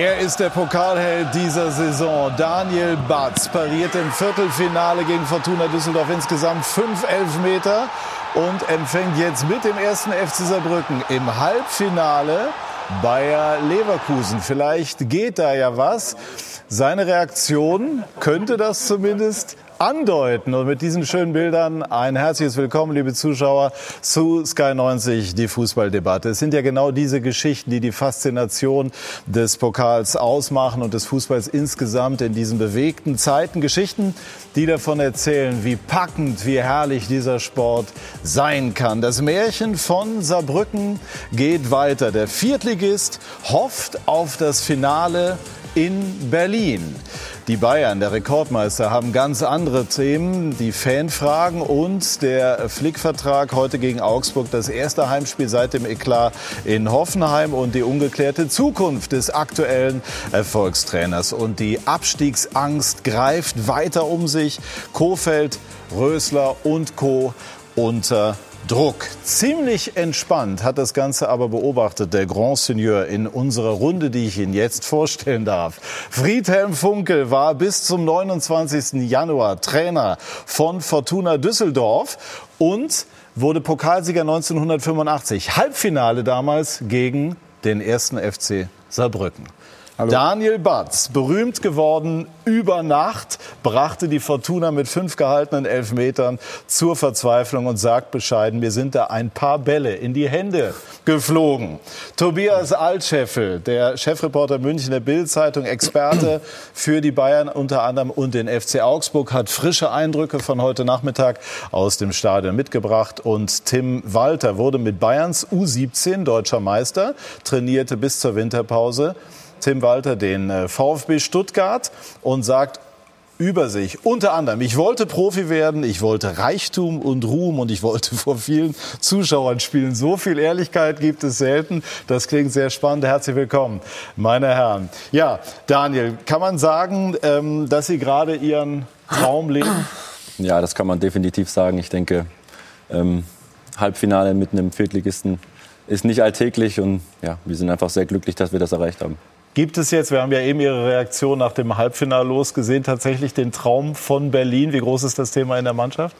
Er ist der Pokalheld dieser Saison. Daniel Batz pariert im Viertelfinale gegen Fortuna Düsseldorf insgesamt fünf Elfmeter und empfängt jetzt mit dem ersten FC Saarbrücken im Halbfinale Bayer Leverkusen. Vielleicht geht da ja was. Seine Reaktion könnte das zumindest andeuten. Und mit diesen schönen Bildern ein herzliches Willkommen, liebe Zuschauer, zu Sky 90, die Fußballdebatte. Es sind ja genau diese Geschichten, die die Faszination des Pokals ausmachen und des Fußballs insgesamt in diesen bewegten Zeiten. Geschichten, die davon erzählen, wie packend, wie herrlich dieser Sport sein kann. Das Märchen von Saarbrücken geht weiter. Der Viertligist hofft auf das Finale in Berlin. Die Bayern, der Rekordmeister, haben ganz andere Themen. Die Fanfragen und der Flick-Vertrag heute gegen Augsburg. Das erste Heimspiel seit dem Eklat in Hoffenheim und die ungeklärte Zukunft des aktuellen Erfolgstrainers. Und die Abstiegsangst greift weiter um sich. Kofeld, Rösler und Co. unter Druck. Ziemlich entspannt hat das Ganze aber beobachtet der Grand Seigneur in unserer Runde, die ich Ihnen jetzt vorstellen darf. Friedhelm Funkel war bis zum 29. Januar Trainer von Fortuna Düsseldorf und wurde Pokalsieger 1985. Halbfinale damals gegen den ersten FC Saarbrücken. Hallo. Daniel Batz, berühmt geworden über Nacht, brachte die Fortuna mit fünf gehaltenen Elfmetern zur Verzweiflung und sagt bescheiden, mir sind da ein paar Bälle in die Hände geflogen. Tobias Altscheffel, der Chefreporter München der Bild-Zeitung, Experte für die Bayern unter anderem und den FC Augsburg, hat frische Eindrücke von heute Nachmittag aus dem Stadion mitgebracht. Und Tim Walter wurde mit Bayerns U17 deutscher Meister, trainierte bis zur Winterpause Tim Walter den äh, VfB Stuttgart und sagt über sich. Unter anderem, ich wollte Profi werden, ich wollte Reichtum und Ruhm und ich wollte vor vielen Zuschauern spielen. So viel Ehrlichkeit gibt es selten. Das klingt sehr spannend. Herzlich willkommen, meine Herren. Ja, Daniel, kann man sagen, ähm, dass Sie gerade Ihren Traum leben? Ja, das kann man definitiv sagen. Ich denke, ähm, Halbfinale mit einem Viertligisten ist nicht alltäglich und ja, wir sind einfach sehr glücklich, dass wir das erreicht haben. Gibt es jetzt, wir haben ja eben Ihre Reaktion nach dem Halbfinale losgesehen, tatsächlich den Traum von Berlin? Wie groß ist das Thema in der Mannschaft?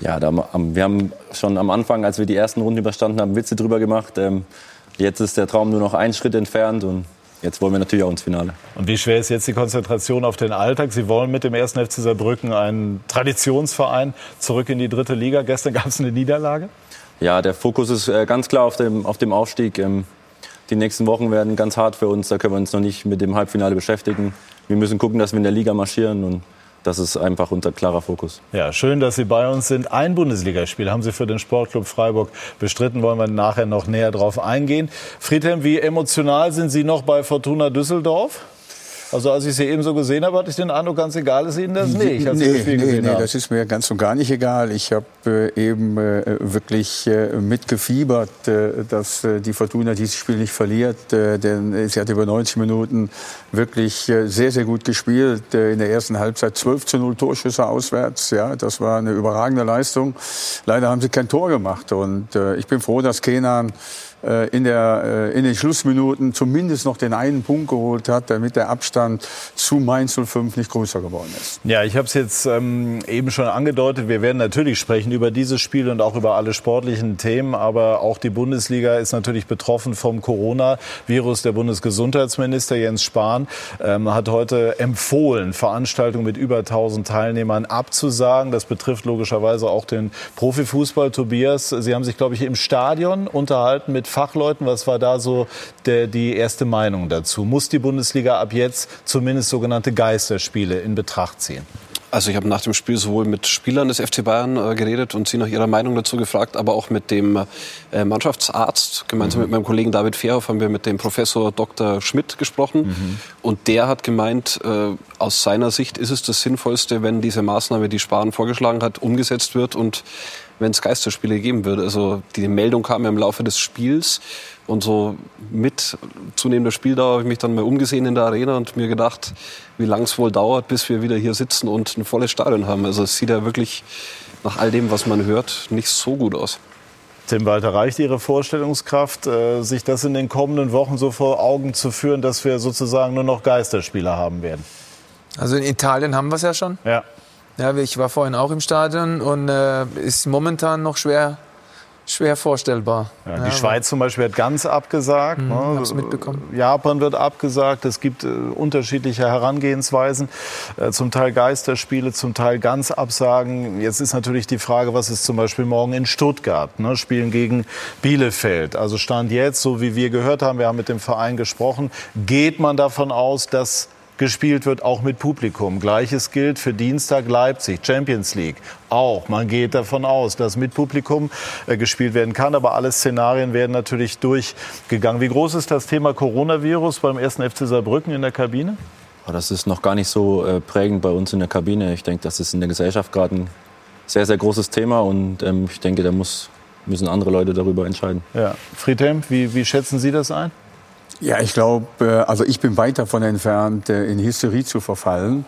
Ja, da, wir haben schon am Anfang, als wir die ersten Runden überstanden haben, Witze drüber gemacht. Ähm, jetzt ist der Traum nur noch einen Schritt entfernt und jetzt wollen wir natürlich auch ins Finale. Und wie schwer ist jetzt die Konzentration auf den Alltag? Sie wollen mit dem ersten FC Saarbrücken einen Traditionsverein zurück in die dritte Liga. Gestern gab es eine Niederlage. Ja, der Fokus ist äh, ganz klar auf dem, auf dem Aufstieg. Ähm, die nächsten Wochen werden ganz hart für uns. Da können wir uns noch nicht mit dem Halbfinale beschäftigen. Wir müssen gucken, dass wir in der Liga marschieren und das ist einfach unser klarer Fokus. Ja, schön, dass Sie bei uns sind. Ein Bundesligaspiel haben Sie für den Sportclub Freiburg bestritten. Wollen wir nachher noch näher drauf eingehen. Friedhelm, wie emotional sind Sie noch bei Fortuna Düsseldorf? Also als ich sie eben so gesehen habe, hatte ich den Eindruck, ganz egal ist Ihnen das nicht. Als nee, nee, nee, nee das ist mir ganz und gar nicht egal. Ich habe äh, eben äh, wirklich äh, mitgefiebert, äh, dass äh, die Fortuna dieses Spiel nicht verliert. Äh, denn sie hat über 90 Minuten wirklich sehr, sehr gut gespielt. in der ersten Halbzeit 12 zu 0 Torschüsse auswärts. Ja, das war eine überragende Leistung. Leider haben sie kein Tor gemacht. Und ich bin froh, dass Kenan in, der, äh, in den Schlussminuten zumindest noch den einen Punkt geholt hat, damit der Abstand zu Mainz 05 nicht größer geworden ist. Ja, ich habe es jetzt ähm, eben schon angedeutet. Wir werden natürlich sprechen über dieses Spiel und auch über alle sportlichen Themen. Aber auch die Bundesliga ist natürlich betroffen vom Corona-Virus. Der Bundesgesundheitsminister Jens Spahn ähm, hat heute empfohlen, Veranstaltungen mit über 1000 Teilnehmern abzusagen. Das betrifft logischerweise auch den Profifußball. Tobias, Sie haben sich, glaube ich, im Stadion unterhalten mit Fachleuten. Was war da so der, die erste Meinung dazu? Muss die Bundesliga ab jetzt zumindest sogenannte Geisterspiele in Betracht ziehen? Also ich habe nach dem Spiel sowohl mit Spielern des FC Bayern äh, geredet und sie nach ihrer Meinung dazu gefragt, aber auch mit dem äh, Mannschaftsarzt. Gemeinsam mhm. mit meinem Kollegen David Fairhoff haben wir mit dem Professor Dr. Schmidt gesprochen. Mhm. Und der hat gemeint, äh, aus seiner Sicht ist es das Sinnvollste, wenn diese Maßnahme, die Spahn vorgeschlagen hat, umgesetzt wird und wenn es Geisterspiele geben würde. Also die Meldung kam ja im Laufe des Spiels und so mit zunehmender Spieldauer habe ich mich dann mal umgesehen in der Arena und mir gedacht, wie lang es wohl dauert, bis wir wieder hier sitzen und ein volles Stadion haben. Also es sieht ja wirklich nach all dem, was man hört, nicht so gut aus. Tim Walter, reicht Ihre Vorstellungskraft, äh, sich das in den kommenden Wochen so vor Augen zu führen, dass wir sozusagen nur noch Geisterspieler haben werden? Also in Italien haben wir es ja schon. Ja. Ja, ich war vorhin auch im Stadion und äh, ist momentan noch schwer schwer vorstellbar. Ja, die ja, Schweiz zum Beispiel hat ganz abgesagt. Mhm, ne? Mitbekommen. Japan wird abgesagt. Es gibt äh, unterschiedliche Herangehensweisen. Äh, zum Teil Geisterspiele, zum Teil ganz Absagen. Jetzt ist natürlich die Frage, was ist zum Beispiel morgen in Stuttgart? Ne? Spielen gegen Bielefeld. Also Stand jetzt, so wie wir gehört haben, wir haben mit dem Verein gesprochen, geht man davon aus, dass gespielt wird, auch mit Publikum. Gleiches gilt für Dienstag Leipzig, Champions League. Auch. Man geht davon aus, dass mit Publikum äh, gespielt werden kann. Aber alle Szenarien werden natürlich durchgegangen. Wie groß ist das Thema Coronavirus beim ersten FC Saarbrücken in der Kabine? Das ist noch gar nicht so äh, prägend bei uns in der Kabine. Ich denke, das ist in der Gesellschaft gerade ein sehr, sehr großes Thema. Und ähm, ich denke, da muss, müssen andere Leute darüber entscheiden. Ja. Friedhelm, wie, wie schätzen Sie das ein? Ja, ich glaube, äh, also ich bin weit davon entfernt, äh, in Hysterie zu verfallen.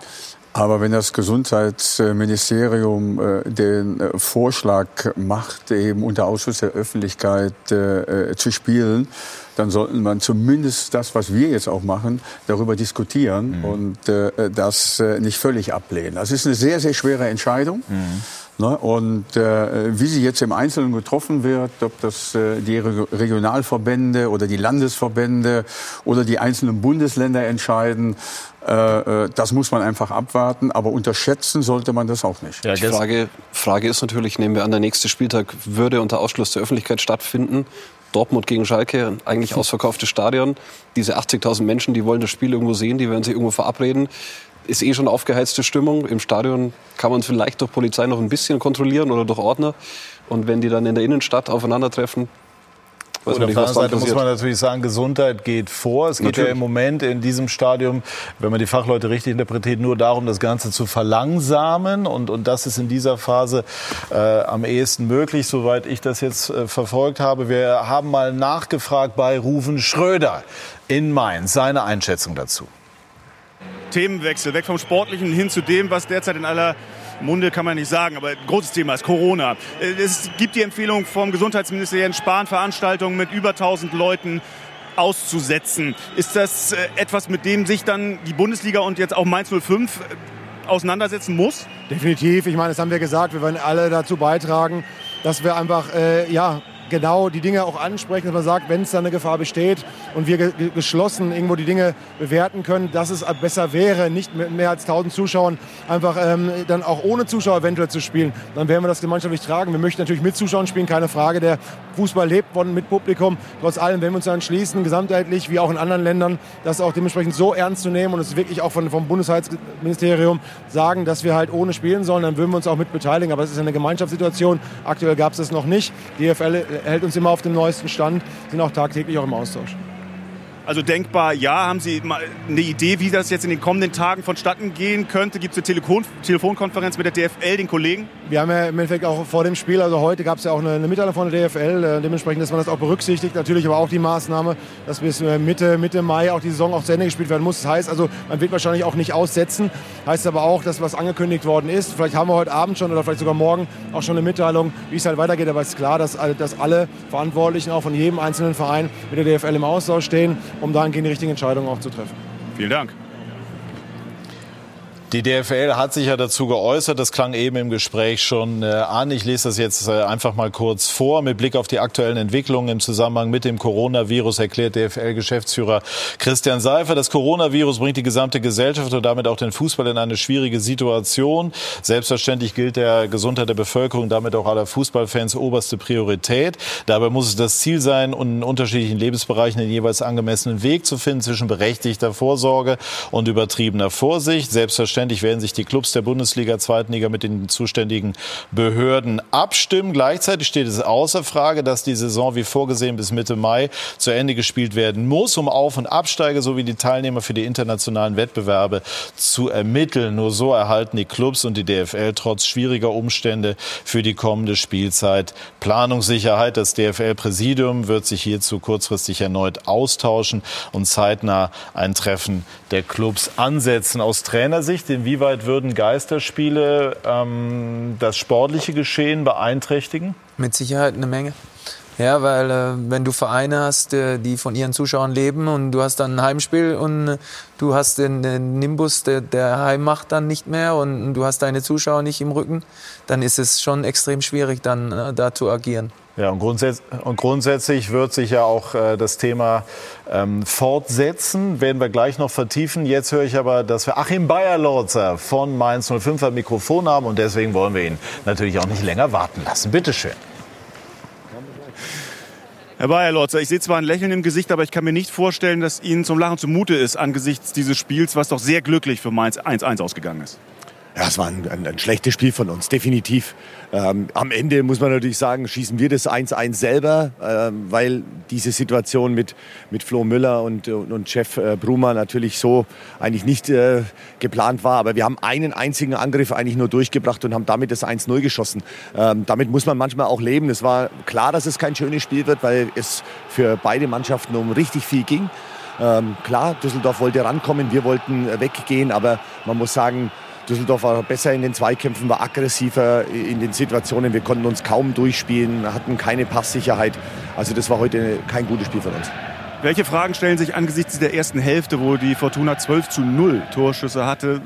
Aber wenn das Gesundheitsministerium äh, den Vorschlag macht, eben unter Ausschuss der Öffentlichkeit zu spielen, dann sollten man zumindest das, was wir jetzt auch machen, darüber diskutieren mhm. und das nicht völlig ablehnen. Das ist eine sehr, sehr schwere Entscheidung. Mhm. Ne? Und äh, wie sie jetzt im Einzelnen getroffen wird, ob das äh, die Regionalverbände oder die Landesverbände oder die einzelnen Bundesländer entscheiden, äh, äh, das muss man einfach abwarten. Aber unterschätzen sollte man das auch nicht. Ja, die Frage, Frage ist natürlich, nehmen wir an, der nächste Spieltag würde unter Ausschluss der Öffentlichkeit stattfinden. Dortmund gegen Schalke, eigentlich ausverkauftes Stadion. Diese 80.000 Menschen, die wollen das Spiel irgendwo sehen, die werden sich irgendwo verabreden ist eh schon aufgeheizte Stimmung. Im Stadion kann man vielleicht durch Polizei noch ein bisschen kontrollieren oder durch Ordner. Und wenn die dann in der Innenstadt aufeinandertreffen, Weiß auf der anderen Seite muss man natürlich sagen, Gesundheit geht vor. Es geht natürlich. ja im Moment in diesem Stadium, wenn man die Fachleute richtig interpretiert, nur darum, das Ganze zu verlangsamen. Und, und das ist in dieser Phase äh, am ehesten möglich, soweit ich das jetzt äh, verfolgt habe. Wir haben mal nachgefragt bei Rufen Schröder in Mainz. Seine Einschätzung dazu. Themenwechsel, weg vom Sportlichen hin zu dem, was derzeit in aller Munde kann man nicht sagen, aber großes Thema ist Corona. Äh, es gibt die Empfehlung vom Gesundheitsminister Jens Spahn, Veranstaltungen mit über 1000 Leuten auszusetzen. Ist das äh, etwas, mit dem sich dann die Bundesliga und jetzt auch Mainz 05 äh, auseinandersetzen muss? Definitiv. Ich meine, das haben wir gesagt. Wir werden alle dazu beitragen, dass wir einfach äh, ja, genau die Dinge auch ansprechen, dass man sagt, wenn es da eine Gefahr besteht und wir ge geschlossen irgendwo die Dinge bewerten können, dass es besser wäre, nicht mit mehr als 1000 Zuschauern einfach ähm, dann auch ohne Zuschauer eventuell zu spielen. Dann werden wir das gemeinschaftlich tragen. Wir möchten natürlich mit Zuschauern spielen, keine Frage. Der Fußball lebt von mit Publikum. Trotz allem, wenn wir uns dann entschließen, gesamtheitlich wie auch in anderen Ländern, das auch dementsprechend so ernst zu nehmen und es wirklich auch von, vom Bundesheitsministerium sagen, dass wir halt ohne spielen sollen, dann würden wir uns auch mit beteiligen. Aber es ist eine Gemeinschaftssituation. Aktuell gab es das noch nicht. Die DFL hält uns immer auf dem neuesten Stand, sind auch tagtäglich auch im Austausch. Also denkbar, ja. Haben Sie mal eine Idee, wie das jetzt in den kommenden Tagen vonstatten gehen könnte? Gibt es eine Telefon Telefonkonferenz mit der DFL, den Kollegen? Wir haben ja im Endeffekt auch vor dem Spiel, also heute gab es ja auch eine, eine Mitteilung von der DFL, äh, dementsprechend, dass man das auch berücksichtigt. Natürlich aber auch die Maßnahme, dass bis äh, Mitte, Mitte Mai auch die Saison auch zu Ende gespielt werden muss. Das heißt also, man wird wahrscheinlich auch nicht aussetzen. Heißt aber auch, dass was angekündigt worden ist. Vielleicht haben wir heute Abend schon oder vielleicht sogar morgen auch schon eine Mitteilung, wie es halt weitergeht. Aber es ist klar, dass, dass alle Verantwortlichen auch von jedem einzelnen Verein mit der DFL im Austausch stehen um dahingehend die richtigen Entscheidungen auch zu treffen. Vielen Dank. Die DFL hat sich ja dazu geäußert, das klang eben im Gespräch schon äh, an. Ich lese das jetzt äh, einfach mal kurz vor. Mit Blick auf die aktuellen Entwicklungen im Zusammenhang mit dem Coronavirus erklärt DFL-Geschäftsführer Christian Seifer, das Coronavirus bringt die gesamte Gesellschaft und damit auch den Fußball in eine schwierige Situation. Selbstverständlich gilt der Gesundheit der Bevölkerung, damit auch aller Fußballfans oberste Priorität. Dabei muss es das Ziel sein, in unterschiedlichen Lebensbereichen den jeweils angemessenen Weg zu finden zwischen berechtigter Vorsorge und übertriebener Vorsicht. Selbstverständlich Selbstverständlich werden sich die Clubs der Bundesliga, zweiten Liga mit den zuständigen Behörden abstimmen. Gleichzeitig steht es außer Frage, dass die Saison wie vorgesehen bis Mitte Mai zu Ende gespielt werden muss, um Auf- und Absteiger sowie die Teilnehmer für die internationalen Wettbewerbe zu ermitteln. Nur so erhalten die Clubs und die DFL trotz schwieriger Umstände für die kommende Spielzeit Planungssicherheit. Das DFL-Präsidium wird sich hierzu kurzfristig erneut austauschen und zeitnah ein Treffen der Clubs ansetzen. Aus Trainersicht Sicht, inwieweit würden Geisterspiele ähm, das sportliche Geschehen beeinträchtigen? Mit Sicherheit eine Menge. Ja, weil äh, wenn du Vereine hast, äh, die von ihren Zuschauern leben und du hast dann ein Heimspiel und äh, du hast den, den Nimbus der, der Heimmacht dann nicht mehr und du hast deine Zuschauer nicht im Rücken, dann ist es schon extrem schwierig, dann äh, da zu agieren. Ja, und, grundsätz und grundsätzlich wird sich ja auch äh, das Thema ähm, fortsetzen, werden wir gleich noch vertiefen. Jetzt höre ich aber, dass wir Achim Bayer-Lorzer von Mainz 05 am Mikrofon haben und deswegen wollen wir ihn natürlich auch nicht länger warten lassen. Bitte schön. Herr Bayer-Lorzer, ich sehe zwar ein Lächeln im Gesicht, aber ich kann mir nicht vorstellen, dass Ihnen zum Lachen zumute ist angesichts dieses Spiels, was doch sehr glücklich für Mainz 1-1 ausgegangen ist. Ja, es war ein, ein, ein, schlechtes Spiel von uns, definitiv. Ähm, am Ende muss man natürlich sagen, schießen wir das 1-1 selber, ähm, weil diese Situation mit, mit Flo Müller und, und, und Chef äh, Bruma natürlich so eigentlich nicht äh, geplant war. Aber wir haben einen einzigen Angriff eigentlich nur durchgebracht und haben damit das 1-0 geschossen. Ähm, damit muss man manchmal auch leben. Es war klar, dass es kein schönes Spiel wird, weil es für beide Mannschaften um richtig viel ging. Ähm, klar, Düsseldorf wollte rankommen, wir wollten äh, weggehen, aber man muss sagen, Düsseldorf war besser in den Zweikämpfen, war aggressiver in den Situationen. Wir konnten uns kaum durchspielen, hatten keine Passsicherheit. Also das war heute kein gutes Spiel von uns. Welche Fragen stellen sich angesichts der ersten Hälfte, wo die Fortuna 12 zu 0 Torschüsse hatte,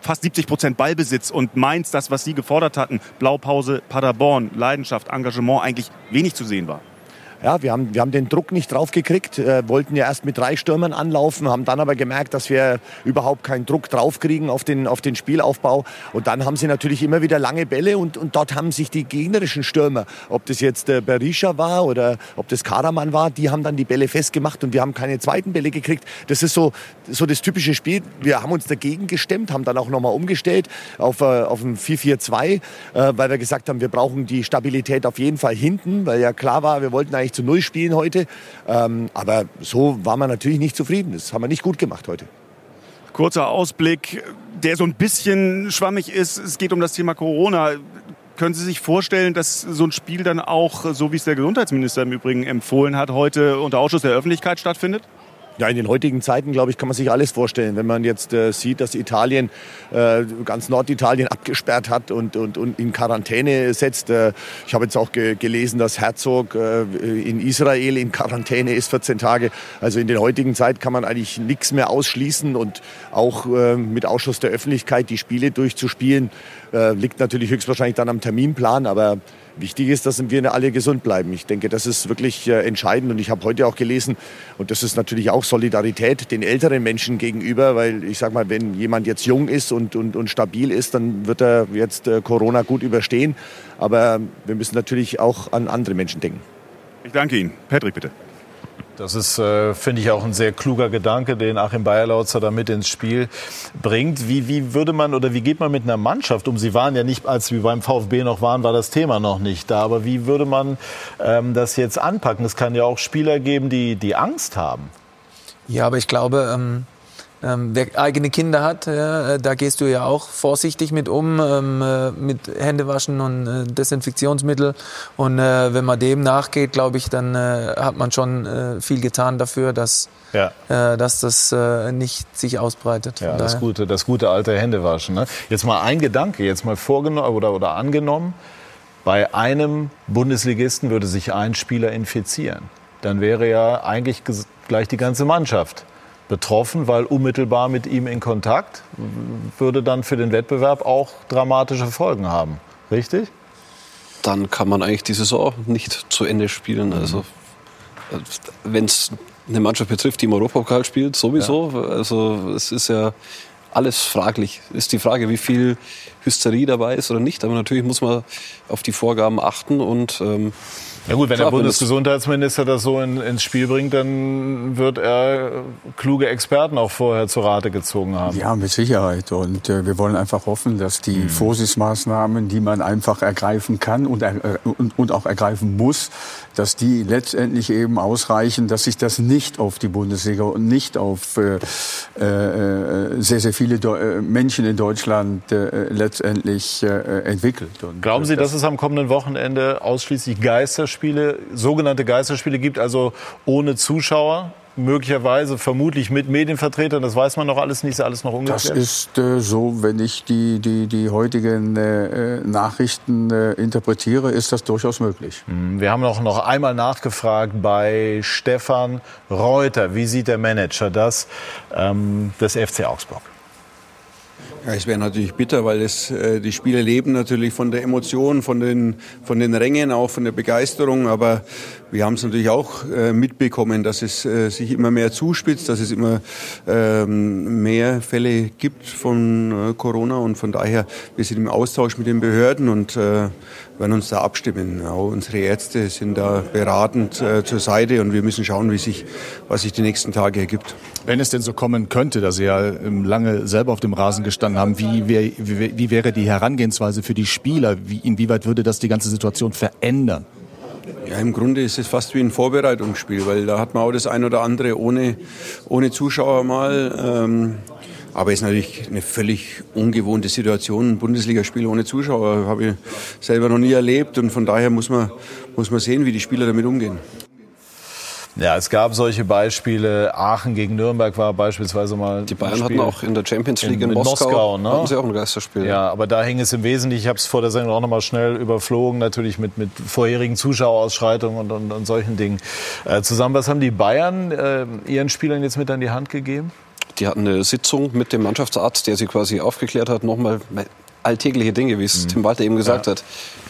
fast 70 Prozent Ballbesitz und Mainz, das, was Sie gefordert hatten, Blaupause Paderborn, Leidenschaft, Engagement, eigentlich wenig zu sehen war? Ja, wir haben, wir haben den Druck nicht draufgekriegt, äh, wollten ja erst mit drei Stürmern anlaufen, haben dann aber gemerkt, dass wir überhaupt keinen Druck draufkriegen auf den, auf den Spielaufbau. Und dann haben sie natürlich immer wieder lange Bälle und, und dort haben sich die gegnerischen Stürmer, ob das jetzt äh, Berisha war oder ob das Karaman war, die haben dann die Bälle festgemacht und wir haben keine zweiten Bälle gekriegt. Das ist so, so das typische Spiel. Wir haben uns dagegen gestemmt, haben dann auch nochmal umgestellt auf, äh, auf ein 4-4-2, äh, weil wir gesagt haben, wir brauchen die Stabilität auf jeden Fall hinten, weil ja klar war, wir wollten eigentlich eigentlich zu Null spielen heute. Ähm, aber so war man natürlich nicht zufrieden. Das haben wir nicht gut gemacht heute. Kurzer Ausblick, der so ein bisschen schwammig ist. Es geht um das Thema Corona. Können Sie sich vorstellen, dass so ein Spiel dann auch, so wie es der Gesundheitsminister im Übrigen empfohlen hat, heute unter Ausschuss der Öffentlichkeit stattfindet? Ja, in den heutigen Zeiten, glaube ich, kann man sich alles vorstellen. Wenn man jetzt äh, sieht, dass Italien, äh, ganz Norditalien abgesperrt hat und, und, und in Quarantäne setzt. Äh, ich habe jetzt auch ge gelesen, dass Herzog äh, in Israel in Quarantäne ist 14 Tage. Also in den heutigen Zeiten kann man eigentlich nichts mehr ausschließen und auch äh, mit Ausschuss der Öffentlichkeit die Spiele durchzuspielen, äh, liegt natürlich höchstwahrscheinlich dann am Terminplan. Aber Wichtig ist, dass wir alle gesund bleiben. Ich denke, das ist wirklich äh, entscheidend. Und ich habe heute auch gelesen, und das ist natürlich auch Solidarität den älteren Menschen gegenüber, weil ich sage mal, wenn jemand jetzt jung ist und, und, und stabil ist, dann wird er jetzt äh, Corona gut überstehen. Aber wir müssen natürlich auch an andere Menschen denken. Ich danke Ihnen. Patrick, bitte. Das ist, äh, finde ich, auch ein sehr kluger Gedanke, den Achim Bayerlautzer da mit ins Spiel bringt. Wie, wie würde man oder wie geht man mit einer Mannschaft um? Sie waren ja nicht, als Sie beim VfB noch waren, war das Thema noch nicht da. Aber wie würde man ähm, das jetzt anpacken? Es kann ja auch Spieler geben, die, die Angst haben. Ja, aber ich glaube, ähm, ähm, wer eigene Kinder hat, ja, äh, da gehst du ja auch vorsichtig mit um, ähm, äh, mit Händewaschen und äh, Desinfektionsmittel. Und äh, wenn man dem nachgeht, glaube ich, dann äh, hat man schon äh, viel getan dafür, dass, ja. dass das nicht sich ausbreitet. Ja, das gute, das gute alte Händewaschen. Ne? Jetzt mal ein Gedanke, jetzt mal vorgenommen oder, oder angenommen, bei einem Bundesligisten würde sich ein Spieler infizieren. Dann wäre ja eigentlich gleich die ganze Mannschaft betroffen, weil unmittelbar mit ihm in Kontakt würde dann für den Wettbewerb auch dramatische Folgen haben. Richtig? Dann kann man eigentlich die Saison nicht zu Ende spielen. Also wenn es eine Mannschaft betrifft, die im Europapokal spielt, sowieso. Ja. Also es ist ja alles fraglich. Ist die Frage, wie viel Hysterie dabei ist oder nicht. Aber natürlich muss man auf die Vorgaben achten und ähm, ja gut, wenn der Bundesgesundheitsminister das so in, ins Spiel bringt, dann wird er kluge Experten auch vorher zur Rate gezogen haben. Ja, mit Sicherheit. Und äh, wir wollen einfach hoffen, dass die mhm. Vorsichtsmaßnahmen, die man einfach ergreifen kann und, äh, und, und auch ergreifen muss, dass die letztendlich eben ausreichen, dass sich das nicht auf die Bundesliga und nicht auf äh, äh, sehr, sehr viele äh, Menschen in Deutschland äh, letztendlich äh, entwickelt. Und Glauben Sie, das dass es am kommenden Wochenende ausschließlich Geisterspiele, sogenannte Geisterspiele gibt, also ohne Zuschauer? möglicherweise, vermutlich mit Medienvertretern. Das weiß man noch alles nicht, ist alles noch ungeklärt. Das ist äh, so, wenn ich die, die, die heutigen äh, Nachrichten äh, interpretiere, ist das durchaus möglich. Mhm. Wir haben auch noch einmal nachgefragt bei Stefan Reuter. Wie sieht der Manager das ähm, des FC Augsburg? Ja, es wäre natürlich bitter, weil es, äh, die Spieler leben natürlich von der Emotion, von den, von den Rängen, auch von der Begeisterung. Aber wir haben es natürlich auch äh, mitbekommen, dass es äh, sich immer mehr zuspitzt, dass es immer ähm, mehr Fälle gibt von äh, Corona. Und von daher, wir sind im Austausch mit den Behörden und äh, werden uns da abstimmen. Auch unsere Ärzte sind da beratend äh, zur Seite und wir müssen schauen, wie sich, was sich die nächsten Tage ergibt. Wenn es denn so kommen könnte, dass Sie ja ähm, lange selber auf dem Rasen gestanden haben, wie, wie, wie wäre die Herangehensweise für die Spieler? Wie, inwieweit würde das die ganze Situation verändern? Ja, im Grunde ist es fast wie ein Vorbereitungsspiel, weil da hat man auch das ein oder andere ohne, ohne Zuschauer mal. Ähm, aber es ist natürlich eine völlig ungewohnte Situation. Ein Bundesligaspiel ohne Zuschauer habe ich selber noch nie erlebt und von daher muss man, muss man sehen, wie die Spieler damit umgehen. Ja, es gab solche Beispiele. Aachen gegen Nürnberg war beispielsweise mal. Die Bayern hatten auch in der Champions League in, in Moskau, Moskau ne? hatten sie auch ein Geisterspiel. Ja, aber da hing es im Wesentlichen, ich habe es vor der Sendung auch nochmal schnell überflogen, natürlich mit, mit vorherigen Zuschauerausschreitungen und, und, und solchen Dingen äh, zusammen. Was haben die Bayern äh, ihren Spielern jetzt mit an die Hand gegeben? Die hatten eine Sitzung mit dem Mannschaftsarzt, der sie quasi aufgeklärt hat, nochmal alltägliche Dinge, wie es mhm. Tim Walter eben gesagt ja. hat.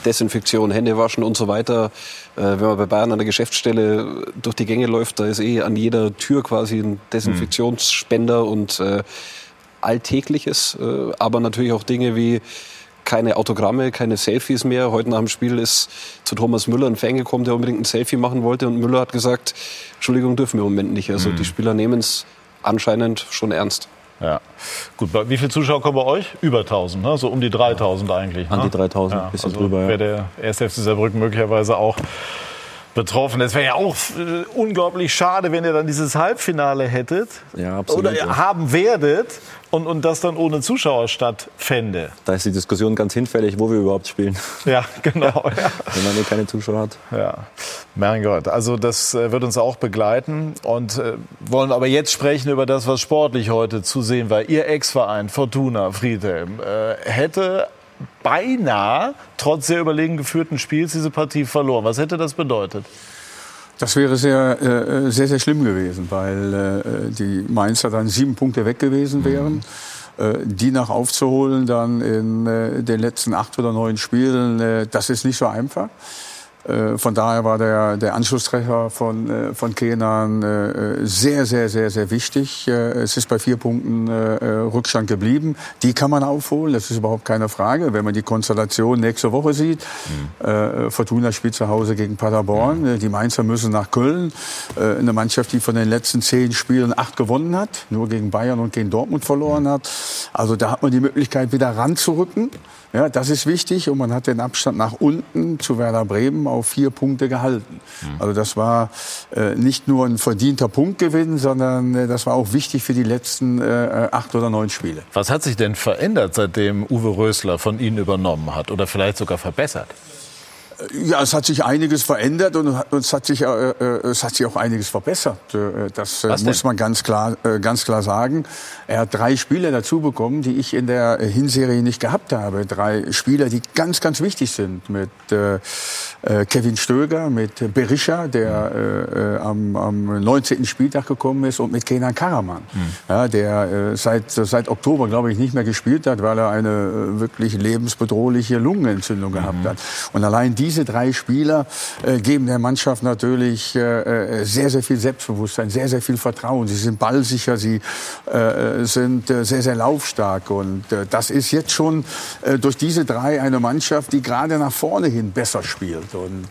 Desinfektion, Hände waschen und so weiter. Äh, wenn man bei Bayern an der Geschäftsstelle durch die Gänge läuft, da ist eh an jeder Tür quasi ein Desinfektionsspender mhm. und äh, Alltägliches. Äh, aber natürlich auch Dinge wie keine Autogramme, keine Selfies mehr. Heute nach dem Spiel ist zu Thomas Müller ein Fan gekommen, der unbedingt ein Selfie machen wollte. Und Müller hat gesagt, Entschuldigung, dürfen wir im Moment nicht. Also mhm. die Spieler nehmen es anscheinend schon ernst. Ja. Gut, wie viele Zuschauer kommen bei euch? Über 1000, ne? so um die 3000 eigentlich. An ne? die 3000, ja, bisschen also drüber. Ja. Wäre der erste FC Saarbrücken möglicherweise auch betroffen. Es wäre ja auch äh, unglaublich schade, wenn ihr dann dieses Halbfinale hättet ja, absolut, oder ja. haben werdet und, und das dann ohne Zuschauer stattfände. Da ist die Diskussion ganz hinfällig, wo wir überhaupt spielen. Ja, genau. Ja. Wenn man eh keine Zuschauer hat. Ja, mein Gott. Also das äh, wird uns auch begleiten und äh, wollen aber jetzt sprechen über das, was sportlich heute zu sehen war. Ihr Ex-Verein Fortuna Friedhelm äh, hätte beinahe, trotz sehr überlegen geführten Spiels, diese Partie verloren. Was hätte das bedeutet? Das wäre sehr, äh, sehr, sehr schlimm gewesen, weil äh, die Mainzer dann sieben Punkte weg gewesen wären. Äh, die nach aufzuholen dann in äh, den letzten acht oder neun Spielen, äh, das ist nicht so einfach. Äh, von daher war der, der Anschlusstreffer von, äh, von Kenan äh, sehr, sehr, sehr, sehr wichtig. Es ist bei vier Punkten Rückstand geblieben. Die kann man aufholen, das ist überhaupt keine Frage. Wenn man die Konstellation nächste Woche sieht, mhm. Fortuna spielt zu Hause gegen Paderborn, mhm. die Mainzer müssen nach Köln. Eine Mannschaft, die von den letzten zehn Spielen acht gewonnen hat, nur gegen Bayern und gegen Dortmund verloren hat. Also da hat man die Möglichkeit, wieder ranzurücken. Ja, das ist wichtig und man hat den Abstand nach unten zu Werder Bremen auf vier Punkte gehalten. Also das war äh, nicht nur ein verdienter Punktgewinn, sondern äh, das war auch wichtig für die letzten äh, acht oder neun Spiele. Was hat sich denn verändert, seitdem Uwe Rösler von Ihnen übernommen hat oder vielleicht sogar verbessert? Ja, es hat sich einiges verändert und es hat sich, äh, äh, es hat sich auch einiges verbessert. Äh, das äh, muss man ganz klar, äh, ganz klar sagen. Er hat drei Spieler dazu bekommen, die ich in der Hinserie nicht gehabt habe. Drei Spieler, die ganz, ganz wichtig sind. Mit äh, Kevin Stöger, mit Berisha, der am, am 19. Spieltag gekommen ist, und mit Kenan Karaman, mhm. ja, der seit, seit Oktober, glaube ich, nicht mehr gespielt hat, weil er eine wirklich lebensbedrohliche Lungenentzündung mhm. gehabt hat. Und allein die diese drei Spieler äh, geben der Mannschaft natürlich äh, äh, sehr, sehr viel Selbstbewusstsein, sehr, sehr viel Vertrauen. Sie sind ballsicher, sie sind sehr, sehr laufstark. Und das ist jetzt schon durch diese drei eine Mannschaft, die gerade nach vorne hin besser spielt. Und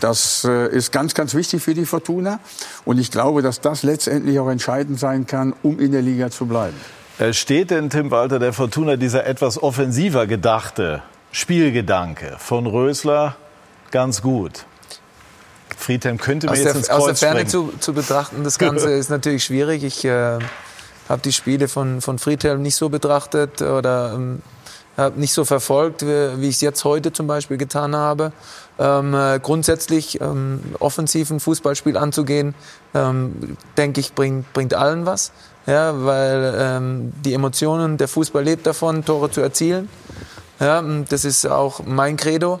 das ist ganz, ganz wichtig für die Fortuna. Und ich glaube, dass das letztendlich auch entscheidend sein kann, um in der Liga zu bleiben. Steht denn, Tim Walter, der Fortuna dieser etwas offensiver gedachte Spielgedanke von Rösler ganz gut. Friedhelm könnte mir aus jetzt der, ins Kreuz Aus der Ferne zu, zu, betrachten, das Ganze ist natürlich schwierig. Ich äh, habe die Spiele von, von Friedhelm nicht so betrachtet oder ähm, habe nicht so verfolgt, wie, wie ich es jetzt heute zum Beispiel getan habe. Ähm, äh, grundsätzlich ähm, offensiven Fußballspiel anzugehen, ähm, denke ich, bringt, bringt allen was. Ja, weil ähm, die Emotionen, der Fußball lebt davon, Tore zu erzielen. Ja, das ist auch mein Credo.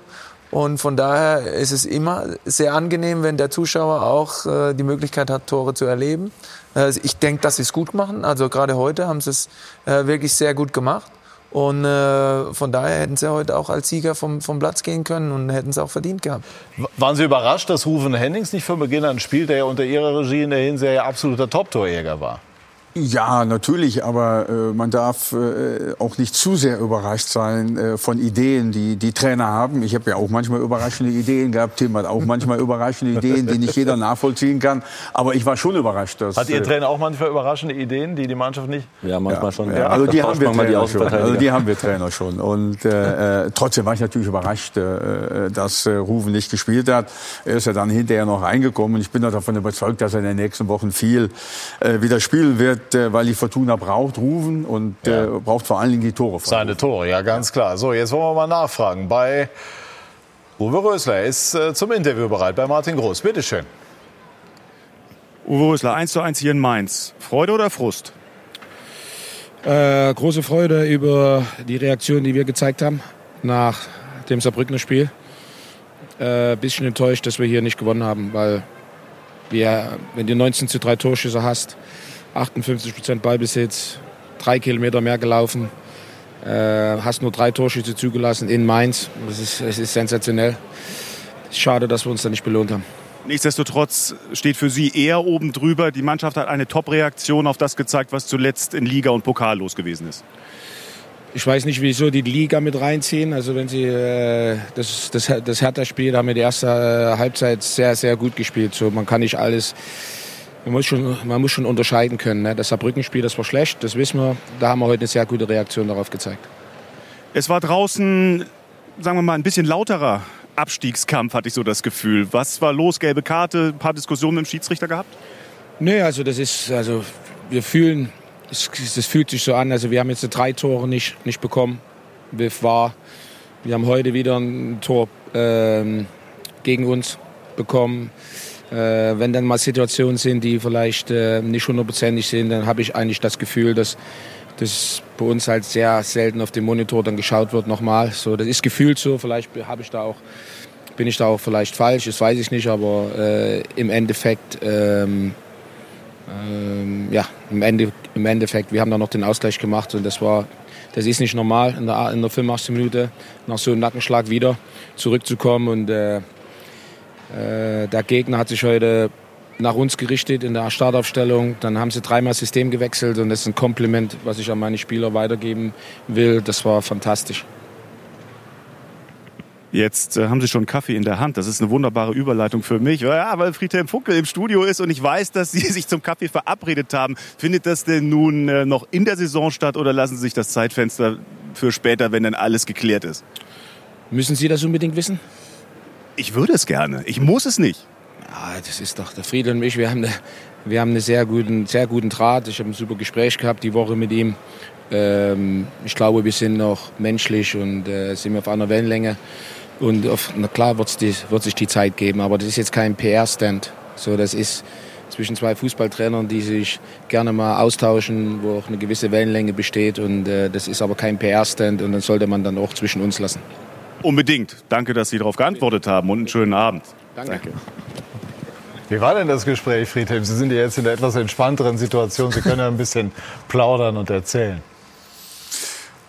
Und von daher ist es immer sehr angenehm, wenn der Zuschauer auch äh, die Möglichkeit hat, Tore zu erleben. Äh, ich denke, dass sie es gut machen. Also gerade heute haben sie es äh, wirklich sehr gut gemacht. Und äh, von daher hätten sie heute auch als Sieger vom, vom Platz gehen können und hätten es auch verdient gehabt. Waren Sie überrascht, dass Ruven Hennings nicht von Beginn an spielt, der ja unter Ihrer Regie in der Hinserie absoluter Top-Torjäger war? Ja, natürlich, aber äh, man darf äh, auch nicht zu sehr überrascht sein äh, von Ideen, die die Trainer haben. Ich habe ja auch manchmal überraschende Ideen gehabt. Tim hat auch manchmal überraschende Ideen, die nicht jeder nachvollziehen kann. Aber ich war schon überrascht. Dass, hat Ihr äh, Trainer auch manchmal überraschende Ideen, die die Mannschaft nicht? Ja, manchmal ja, schon. Ja. Also die haben wir Trainer schon. Also die haben wir Trainer schon. Und äh, äh, trotzdem war ich natürlich überrascht, äh, dass äh, Ruven nicht gespielt hat. Er ist ja dann hinterher noch reingekommen. Und ich bin davon überzeugt, dass er in den nächsten Wochen viel äh, wieder spielen wird äh, weil die Fortuna braucht Rufen und ja. äh, braucht vor allen Dingen die Tore. Seine Tore, ja, ganz klar. So, jetzt wollen wir mal nachfragen bei Uwe Rösler. Er ist äh, zum Interview bereit bei Martin Groß. Bitte schön. Uwe Rösler, 1 zu 1 hier in Mainz. Freude oder Frust? Äh, große Freude über die Reaktion, die wir gezeigt haben nach dem Saarbrückner Spiel. Äh, bisschen enttäuscht, dass wir hier nicht gewonnen haben, weil wir, wenn du 19 zu 3 Torschüsse hast, 58 Prozent Ballbesitz, drei Kilometer mehr gelaufen, äh, hast nur drei Torschüsse zugelassen in Mainz. Das ist, das ist sensationell. Schade, dass wir uns da nicht belohnt haben. Nichtsdestotrotz steht für Sie eher oben drüber. Die Mannschaft hat eine Top-Reaktion auf das gezeigt, was zuletzt in Liga und Pokal los gewesen ist. Ich weiß nicht, wieso die Liga mit reinziehen. Also wenn sie äh, das, das, das Hertha-Spiel haben wir die erste äh, Halbzeit sehr, sehr gut gespielt. So, man kann nicht alles man muss schon, man muss schon unterscheiden können. Ne? Das Saarbrückenspiel, das war schlecht, das wissen wir. Da haben wir heute eine sehr gute Reaktion darauf gezeigt. Es war draußen, sagen wir mal, ein bisschen lauterer Abstiegskampf, hatte ich so das Gefühl. Was war los? Gelbe Karte, ein paar Diskussionen mit dem Schiedsrichter gehabt? Nee, also das ist, also wir fühlen, es, das fühlt sich so an. Also wir haben jetzt drei Tore nicht, nicht bekommen. Wir, war, wir haben heute wieder ein Tor ähm, gegen uns bekommen. Äh, wenn dann mal Situationen sind, die vielleicht äh, nicht hundertprozentig sind, dann habe ich eigentlich das Gefühl, dass das bei uns halt sehr selten auf dem Monitor dann geschaut wird nochmal. So, das ist gefühlt so, vielleicht habe ich da auch, bin ich da auch vielleicht falsch, das weiß ich nicht, aber äh, im Endeffekt, ähm, ähm, ja, im, Ende, im Endeffekt, wir haben da noch den Ausgleich gemacht und das war, das ist nicht normal in der, in der 85. Minute nach so einem Nackenschlag wieder zurückzukommen und äh, der Gegner hat sich heute nach uns gerichtet in der Startaufstellung. Dann haben sie dreimal System gewechselt und das ist ein Kompliment, was ich an meine Spieler weitergeben will. Das war fantastisch. Jetzt äh, haben Sie schon Kaffee in der Hand. Das ist eine wunderbare Überleitung für mich. Ja, weil Friedhelm Funkel im Studio ist und ich weiß, dass Sie sich zum Kaffee verabredet haben. Findet das denn nun äh, noch in der Saison statt oder lassen Sie sich das Zeitfenster für später, wenn dann alles geklärt ist? Müssen Sie das unbedingt wissen? Ich würde es gerne. Ich muss es nicht. Ja, das ist doch der Friedel und ich. Wir haben eine, wir haben einen sehr guten, sehr guten Draht. Ich habe ein super Gespräch gehabt die Woche mit ihm. Ähm, ich glaube, wir sind noch menschlich und äh, sind auf einer Wellenlänge. Und auf, na klar wird sich die Zeit geben, aber das ist jetzt kein PR-Stand. So, das ist zwischen zwei Fußballtrainern, die sich gerne mal austauschen, wo auch eine gewisse Wellenlänge besteht. Und äh, das ist aber kein PR-Stand und dann sollte man dann auch zwischen uns lassen. Unbedingt. Danke, dass Sie darauf geantwortet haben und einen schönen Abend. Danke. Danke. Wie war denn das Gespräch, Friedhelm? Sie sind ja jetzt in einer etwas entspannteren Situation. Sie können ja ein bisschen plaudern und erzählen.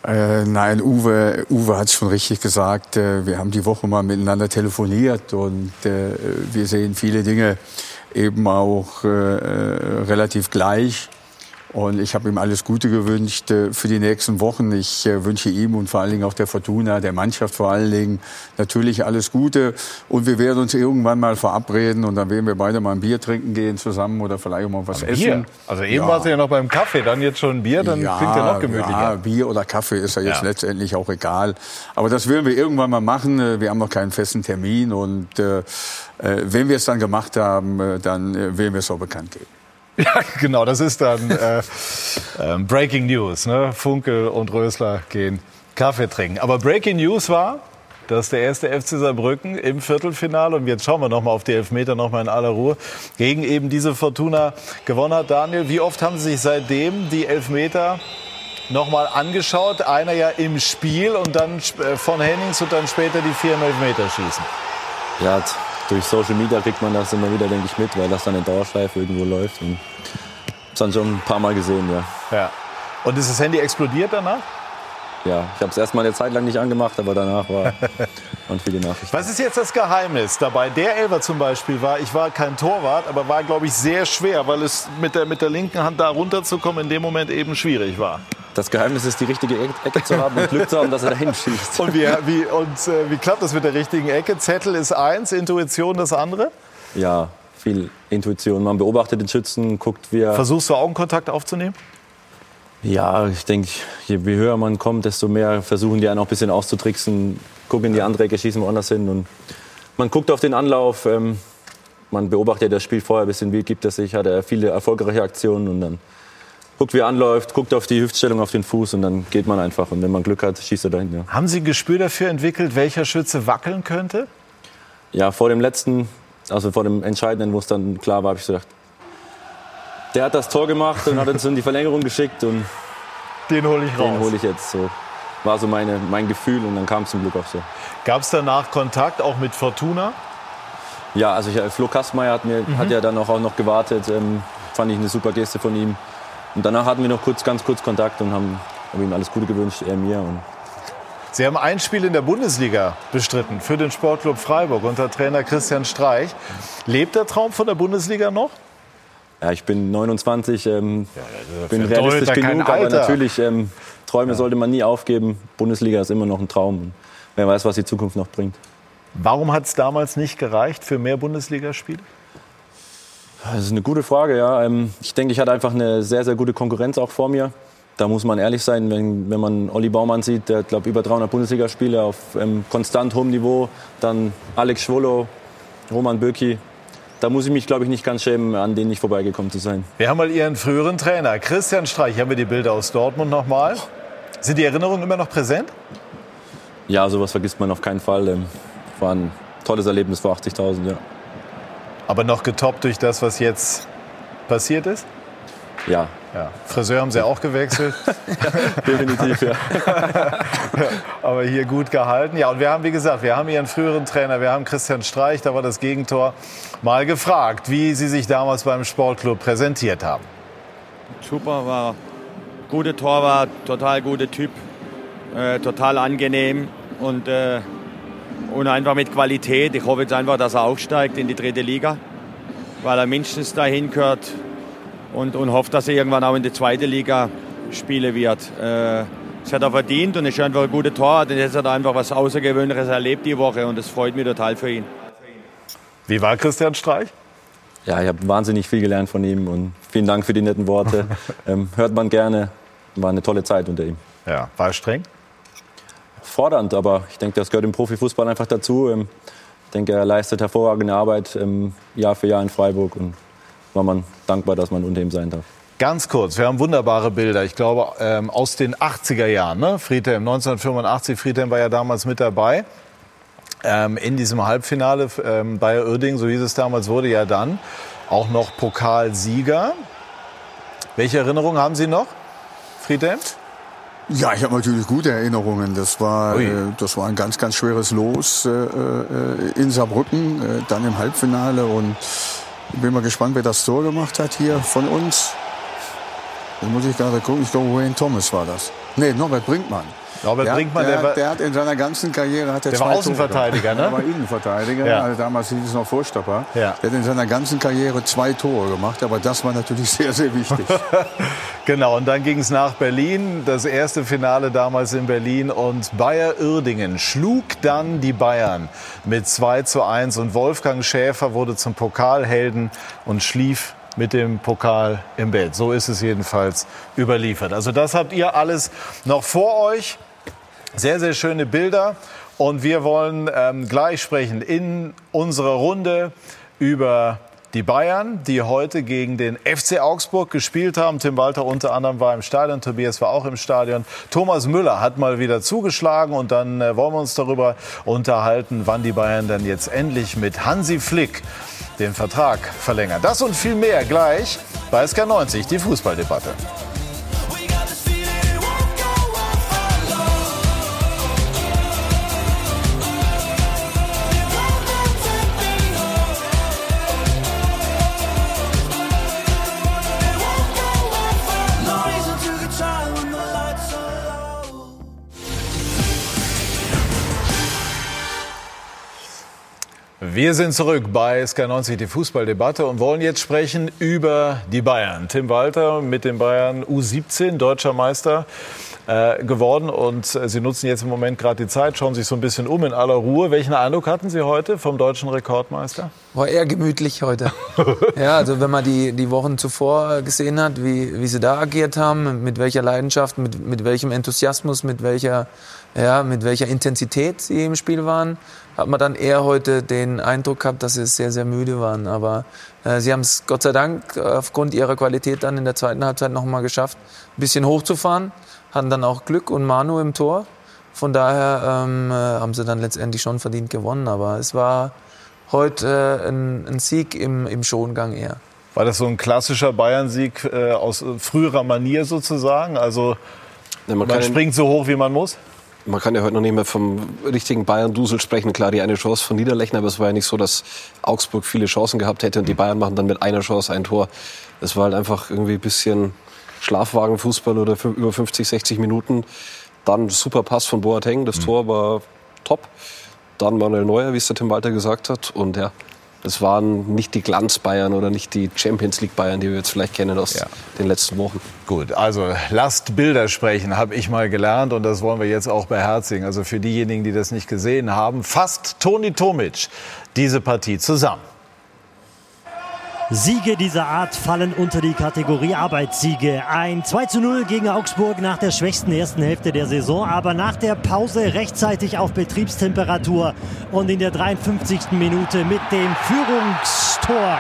Äh, nein, Uwe, Uwe hat es schon richtig gesagt. Äh, wir haben die Woche mal miteinander telefoniert und äh, wir sehen viele Dinge eben auch äh, äh, relativ gleich. Und ich habe ihm alles Gute gewünscht äh, für die nächsten Wochen. Ich äh, wünsche ihm und vor allen Dingen auch der Fortuna, der Mannschaft vor allen Dingen natürlich alles Gute. Und wir werden uns irgendwann mal verabreden und dann werden wir beide mal ein Bier trinken gehen zusammen oder vielleicht auch mal was Aber essen. Bier. Also eben ja. war es ja noch beim Kaffee, dann jetzt schon ein Bier, dann ja, klingt ja noch gemütlicher. Ja, Bier oder Kaffee ist ja jetzt ja. letztendlich auch egal. Aber das werden wir irgendwann mal machen. Äh, wir haben noch keinen festen Termin und äh, wenn wir es dann gemacht haben, dann werden wir es auch bekannt geben. Ja, genau, das ist dann äh, äh, Breaking News. Ne? Funkel und Rösler gehen Kaffee trinken. Aber Breaking News war, dass der erste FC Saarbrücken im Viertelfinale, und jetzt schauen wir noch mal auf die Elfmeter noch mal in aller Ruhe, gegen eben diese Fortuna gewonnen hat. Daniel, wie oft haben Sie sich seitdem die Elfmeter noch mal angeschaut? Einer ja im Spiel und dann äh, von Hennings und dann später die vier im Elfmeterschießen. Ja, durch Social Media kriegt man das immer wieder, denke ich, mit, weil das dann in Dauerschleife irgendwo läuft. Und hab's dann schon ein paar Mal gesehen, ja. Ja. Und ist das Handy explodiert danach? Ja, ich habe es erst mal eine Zeit lang nicht angemacht, aber danach war waren viele Nachrichten. Was ist jetzt das Geheimnis dabei? Der Elfer zum Beispiel war, ich war kein Torwart, aber war, glaube ich, sehr schwer, weil es mit der, mit der linken Hand da runterzukommen in dem Moment eben schwierig war. Das Geheimnis ist, die richtige Ecke zu haben und Glück zu haben, dass er dahin schießt. Und, wie, wie, und äh, wie klappt das mit der richtigen Ecke? Zettel ist eins, Intuition das andere? Ja, viel Intuition. Man beobachtet den Schützen, guckt, wie er... Versuchst du Augenkontakt aufzunehmen? Ja, ich denke, je höher man kommt, desto mehr versuchen die einen auch ein bisschen auszutricksen, gucken in die andere Ecke, schießen woanders hin. Und man guckt auf den Anlauf, ähm, man beobachtet das Spiel vorher ein bisschen, wie gibt es sich, hat er viele erfolgreiche Aktionen und dann guckt, wie er anläuft, guckt auf die Hüftstellung auf den Fuß und dann geht man einfach. Und wenn man Glück hat, schießt er dahin. Ja. Haben Sie ein Gespür dafür entwickelt, welcher Schütze wackeln könnte? Ja, vor dem letzten, also vor dem Entscheidenden, wo es dann klar war, habe ich gedacht, der hat das Tor gemacht und hat uns in die Verlängerung geschickt und den hole ich raus. Den hole ich jetzt so. War so meine, mein Gefühl und dann kam es zum Glück auch so. Gab es danach Kontakt auch mit Fortuna? Ja, also ich, Flo Kassmeier hat, mir, mhm. hat ja dann auch, auch noch gewartet. Ähm, fand ich eine super Geste von ihm. Und danach hatten wir noch kurz, ganz kurz Kontakt und haben, haben ihm alles Gute gewünscht, er mir. Und Sie haben ein Spiel in der Bundesliga bestritten für den Sportclub Freiburg unter Trainer Christian Streich. Lebt der Traum von der Bundesliga noch? Ja, ich bin 29, ähm, ja, bin realistisch genug, aber natürlich ähm, Träume ja. sollte man nie aufgeben. Bundesliga ist immer noch ein Traum. Wer weiß, was die Zukunft noch bringt. Warum hat es damals nicht gereicht für mehr Bundesligaspiele? Das ist eine gute Frage, ja. Ähm, ich denke, ich hatte einfach eine sehr, sehr gute Konkurrenz auch vor mir. Da muss man ehrlich sein, wenn, wenn man Olli Baumann sieht, der hat, glaube über 300 Bundesligaspiele auf ähm, konstant hohem Niveau. Dann Alex Schwolo, Roman Böcki, da muss ich mich, glaube ich, nicht ganz schämen, an denen nicht vorbeigekommen zu sein. Wir haben mal Ihren früheren Trainer, Christian Streich. Haben wir die Bilder aus Dortmund nochmal? Sind die Erinnerungen immer noch präsent? Ja, sowas vergisst man auf keinen Fall. Ähm, war ein tolles Erlebnis vor 80.000, ja. Aber noch getoppt durch das, was jetzt passiert ist? Ja. ja. Friseur haben Sie auch gewechselt. ja, definitiv, ja. Aber hier gut gehalten. Ja, und wir haben, wie gesagt, wir haben Ihren früheren Trainer, wir haben Christian Streich, da war das Gegentor, mal gefragt, wie Sie sich damals beim Sportclub präsentiert haben. Super, war guter Torwart, total guter Typ, äh, total angenehm und, äh, und einfach mit Qualität. Ich hoffe jetzt einfach, dass er aufsteigt in die dritte Liga, weil er mindestens dahin gehört, und, und hofft, dass er irgendwann auch in die zweite Liga spielen wird. Äh, das hat er verdient und ist einfach ein guter Tor. Und jetzt hat er einfach was Außergewöhnliches erlebt die Woche und das freut mich total für ihn. Wie war Christian Streich? Ja, ich habe wahnsinnig viel gelernt von ihm und vielen Dank für die netten Worte. ähm, hört man gerne. War eine tolle Zeit unter ihm. Ja, war er streng? Fordernd, aber ich denke, das gehört im Profifußball einfach dazu. Ähm, ich denke, er leistet hervorragende Arbeit ähm, Jahr für Jahr in Freiburg und war man dankbar, dass man unter ihm sein darf. Ganz kurz, wir haben wunderbare Bilder, ich glaube ähm, aus den 80er Jahren. Ne? Friedhelm, 1985, Friedhelm war ja damals mit dabei. Ähm, in diesem Halbfinale ähm, Bayer Uerdingen, so hieß es damals, wurde ja dann auch noch Pokalsieger. Welche Erinnerungen haben Sie noch, Friedhelm? Ja, ich habe natürlich gute Erinnerungen. Das war, äh, das war ein ganz, ganz schweres Los äh, äh, in Saarbrücken, äh, dann im Halbfinale und bin mal gespannt, wer das Tor gemacht hat hier von uns. Dann muss ich gerade gucken. Ich glaube, Wayne Thomas war das. Nee, Norbert Brinkmann. Norbert der, Brinkmann, der, der, war, der, hat in seiner ganzen Karriere hat er der zwei war Außenverteidiger, Tore ne? Der war Innenverteidiger. Ja. Also damals hieß es noch Vorstopper. Ja. Der hat in seiner ganzen Karriere zwei Tore gemacht, aber das war natürlich sehr, sehr wichtig. genau, und dann ging es nach Berlin. Das erste Finale damals in Berlin. Und Bayer Uerdingen schlug dann die Bayern mit 2 zu 1. Und Wolfgang Schäfer wurde zum Pokalhelden und schlief mit dem Pokal im Bett. So ist es jedenfalls überliefert. Also das habt ihr alles noch vor euch. Sehr, sehr schöne Bilder. Und wir wollen ähm, gleich sprechen in unserer Runde über Die Bayern, die heute gegen den FC Augsburg gespielt haben. Tim Walter unter anderem war im Stadion, Tobias war auch im Stadion. Thomas Müller hat mal wieder zugeschlagen und dann äh, wollen wir uns darüber unterhalten, wann die Bayern dann jetzt endlich mit Hansi Flick den Vertrag verlängern. Das und viel mehr gleich bei SK90, die Fußballdebatte. Wir sind zurück bei SK90, die Fußballdebatte und wollen jetzt sprechen über die Bayern. Tim Walter mit den Bayern U17, deutscher Meister äh, geworden und äh, Sie nutzen jetzt im Moment gerade die Zeit, schauen sich so ein bisschen um in aller Ruhe. Welchen Eindruck hatten Sie heute vom deutschen Rekordmeister? War eher gemütlich heute. ja, also wenn man die, die Wochen zuvor gesehen hat, wie, wie sie da agiert haben, mit welcher Leidenschaft, mit, mit welchem Enthusiasmus, mit welcher, ja, mit welcher Intensität sie im Spiel waren, hat man dann eher heute den Eindruck gehabt, dass sie sehr, sehr müde waren. Aber äh, sie haben es Gott sei Dank aufgrund ihrer Qualität dann in der zweiten Halbzeit noch mal geschafft, ein bisschen hochzufahren, hatten dann auch Glück und Manu im Tor. Von daher ähm, äh, haben sie dann letztendlich schon verdient gewonnen. Aber es war heute äh, ein, ein, Sieg im, im Schongang eher. War das so ein klassischer Bayern-Sieg äh, aus früherer Manier sozusagen? Also ja, man, man springt so hoch, wie man muss? Man kann ja heute noch nicht mehr vom richtigen Bayern-Dusel sprechen. Klar, die eine Chance von Niederlechner, aber es war ja nicht so, dass Augsburg viele Chancen gehabt hätte und die Bayern machen dann mit einer Chance ein Tor. Es war halt einfach irgendwie ein bisschen Schlafwagenfußball oder über 50, 60 Minuten. Dann super Pass von Boateng, das mhm. Tor war top. Dann Manuel Neuer, wie es der Tim Walter gesagt hat. Und ja, es waren nicht die Glanz-Bayern oder nicht die Champions League-Bayern, die wir jetzt vielleicht kennen aus ja. den letzten Wochen. Gut, also lasst Bilder sprechen, habe ich mal gelernt und das wollen wir jetzt auch beherzigen. Also für diejenigen, die das nicht gesehen haben, fasst Toni Tomic diese Partie zusammen. Siege dieser Art fallen unter die Kategorie Arbeitssiege. Ein 2 zu 0 gegen Augsburg nach der schwächsten ersten Hälfte der Saison, aber nach der Pause rechtzeitig auf Betriebstemperatur und in der 53. Minute mit dem Führungstor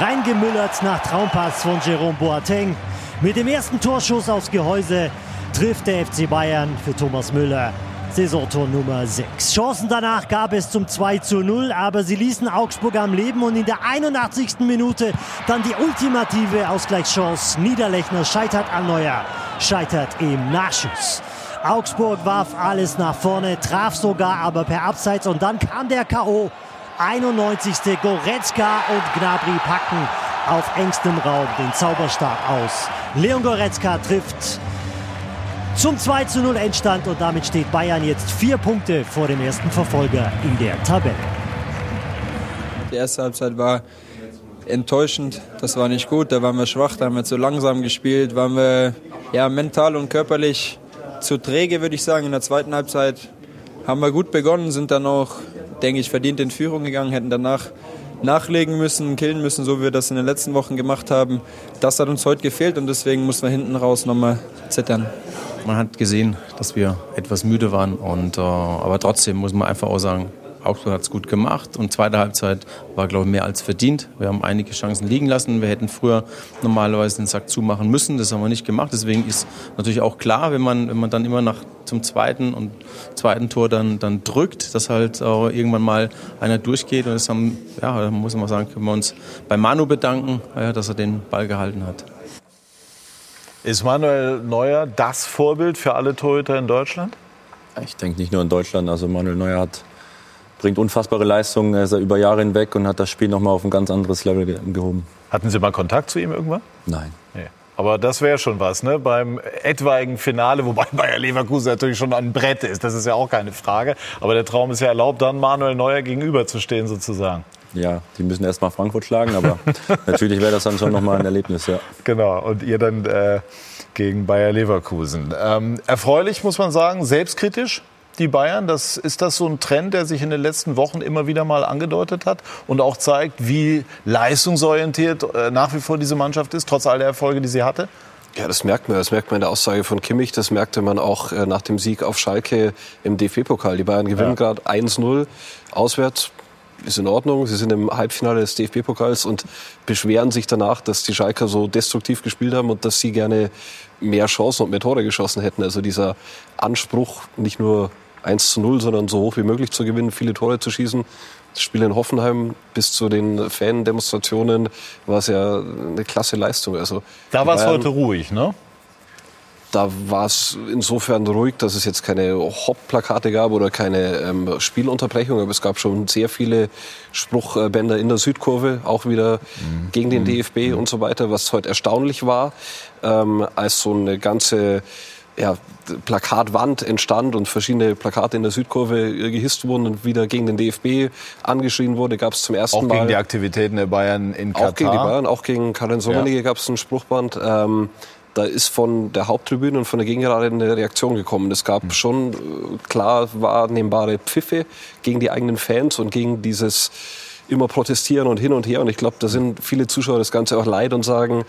reingemüllert nach Traumpass von Jerome Boateng. Mit dem ersten Torschuss aufs Gehäuse trifft der FC Bayern für Thomas Müller Saisontor Nummer 6. Chancen danach gab es zum 2 zu 0, aber sie ließen Augsburg am Leben und in der 81. Minute dann die ultimative Ausgleichschance. Niederlechner scheitert an Neuer, scheitert im Nachschuss. Augsburg warf alles nach vorne, traf sogar aber per Abseits und dann kam der K.O. 91. Goretzka und Gnabry packen auf engstem Raum den Zauberstab aus. Leon Goretzka trifft zum 2 zu 0 Endstand und damit steht Bayern jetzt vier Punkte vor dem ersten Verfolger in der Tabelle. Die erste Halbzeit war enttäuschend, das war nicht gut, da waren wir schwach, da haben wir zu langsam gespielt, waren wir ja, mental und körperlich zu träge, würde ich sagen. In der zweiten Halbzeit haben wir gut begonnen, sind dann auch, denke ich, verdient in Führung gegangen, hätten danach nachlegen müssen, killen müssen, so wie wir das in den letzten Wochen gemacht haben. Das hat uns heute gefehlt und deswegen mussten wir hinten raus nochmal zittern. Man hat gesehen, dass wir etwas müde waren. Und, äh, aber trotzdem muss man einfach auch sagen, Augsburg hat es gut gemacht und zweite Halbzeit war, glaube ich, mehr als verdient. Wir haben einige Chancen liegen lassen. Wir hätten früher normalerweise den Sack zumachen müssen. Das haben wir nicht gemacht. Deswegen ist natürlich auch klar, wenn man, wenn man dann immer nach zum zweiten und zweiten Tor dann, dann drückt, dass halt auch irgendwann mal einer durchgeht. Und das haben, ja, muss man sagen, können wir uns bei Manu bedanken, dass er den Ball gehalten hat. Ist Manuel Neuer das Vorbild für alle Torhüter in Deutschland? Ich denke nicht nur in Deutschland. Also Manuel Neuer hat, bringt unfassbare Leistungen. Er ist über Jahre hinweg und hat das Spiel noch mal auf ein ganz anderes Level gehoben. Hatten Sie mal Kontakt zu ihm irgendwann? Nein. Nee. Aber das wäre schon was, ne? Beim etwaigen Finale, wobei Bayer Leverkusen natürlich schon ein Brett ist, das ist ja auch keine Frage. Aber der Traum ist ja erlaubt, dann Manuel Neuer gegenüberzustehen sozusagen. Ja, die müssen erst mal Frankfurt schlagen, aber natürlich wäre das dann schon nochmal ein Erlebnis, ja. Genau, und ihr dann äh, gegen Bayer Leverkusen. Ähm, erfreulich, muss man sagen, selbstkritisch, die Bayern. Das, ist das so ein Trend, der sich in den letzten Wochen immer wieder mal angedeutet hat und auch zeigt, wie leistungsorientiert äh, nach wie vor diese Mannschaft ist, trotz all der Erfolge, die sie hatte? Ja, das merkt man. Das merkt man in der Aussage von Kimmich. Das merkte man auch äh, nach dem Sieg auf Schalke im DFB-Pokal. Die Bayern gewinnen ja. gerade 1-0 auswärts ist in Ordnung. Sie sind im Halbfinale des DFB-Pokals und beschweren sich danach, dass die Schalker so destruktiv gespielt haben und dass sie gerne mehr Chancen und mehr Tore geschossen hätten. Also dieser Anspruch, nicht nur 1 zu 0, sondern so hoch wie möglich zu gewinnen, viele Tore zu schießen. Das Spiel in Hoffenheim bis zu den Fan-Demonstrationen war es ja eine klasse Leistung. Also da war es heute ruhig, ne? Da war es insofern ruhig, dass es jetzt keine Hopp-Plakate gab oder keine ähm, Spielunterbrechung, aber es gab schon sehr viele Spruchbänder in der Südkurve, auch wieder mhm. gegen den DFB mhm. und so weiter, was heute erstaunlich war, ähm, als so eine ganze ja, Plakatwand entstand und verschiedene Plakate in der Südkurve gehisst wurden und wieder gegen den DFB angeschrien wurde, gab es zum ersten auch Mal. Auch gegen die Aktivitäten der Bayern in Katar. Auch gegen die Bayern, auch gegen Karin Sommerlige ja. gab es ein Spruchband. Ähm, da ist von der Haupttribüne und von der Gegengerade eine Reaktion gekommen. Es gab hm. schon äh, klar wahrnehmbare Pfiffe gegen die eigenen Fans und gegen dieses immer protestieren und hin und her. Und ich glaube, da sind viele Zuschauer das Ganze auch leid und sagen,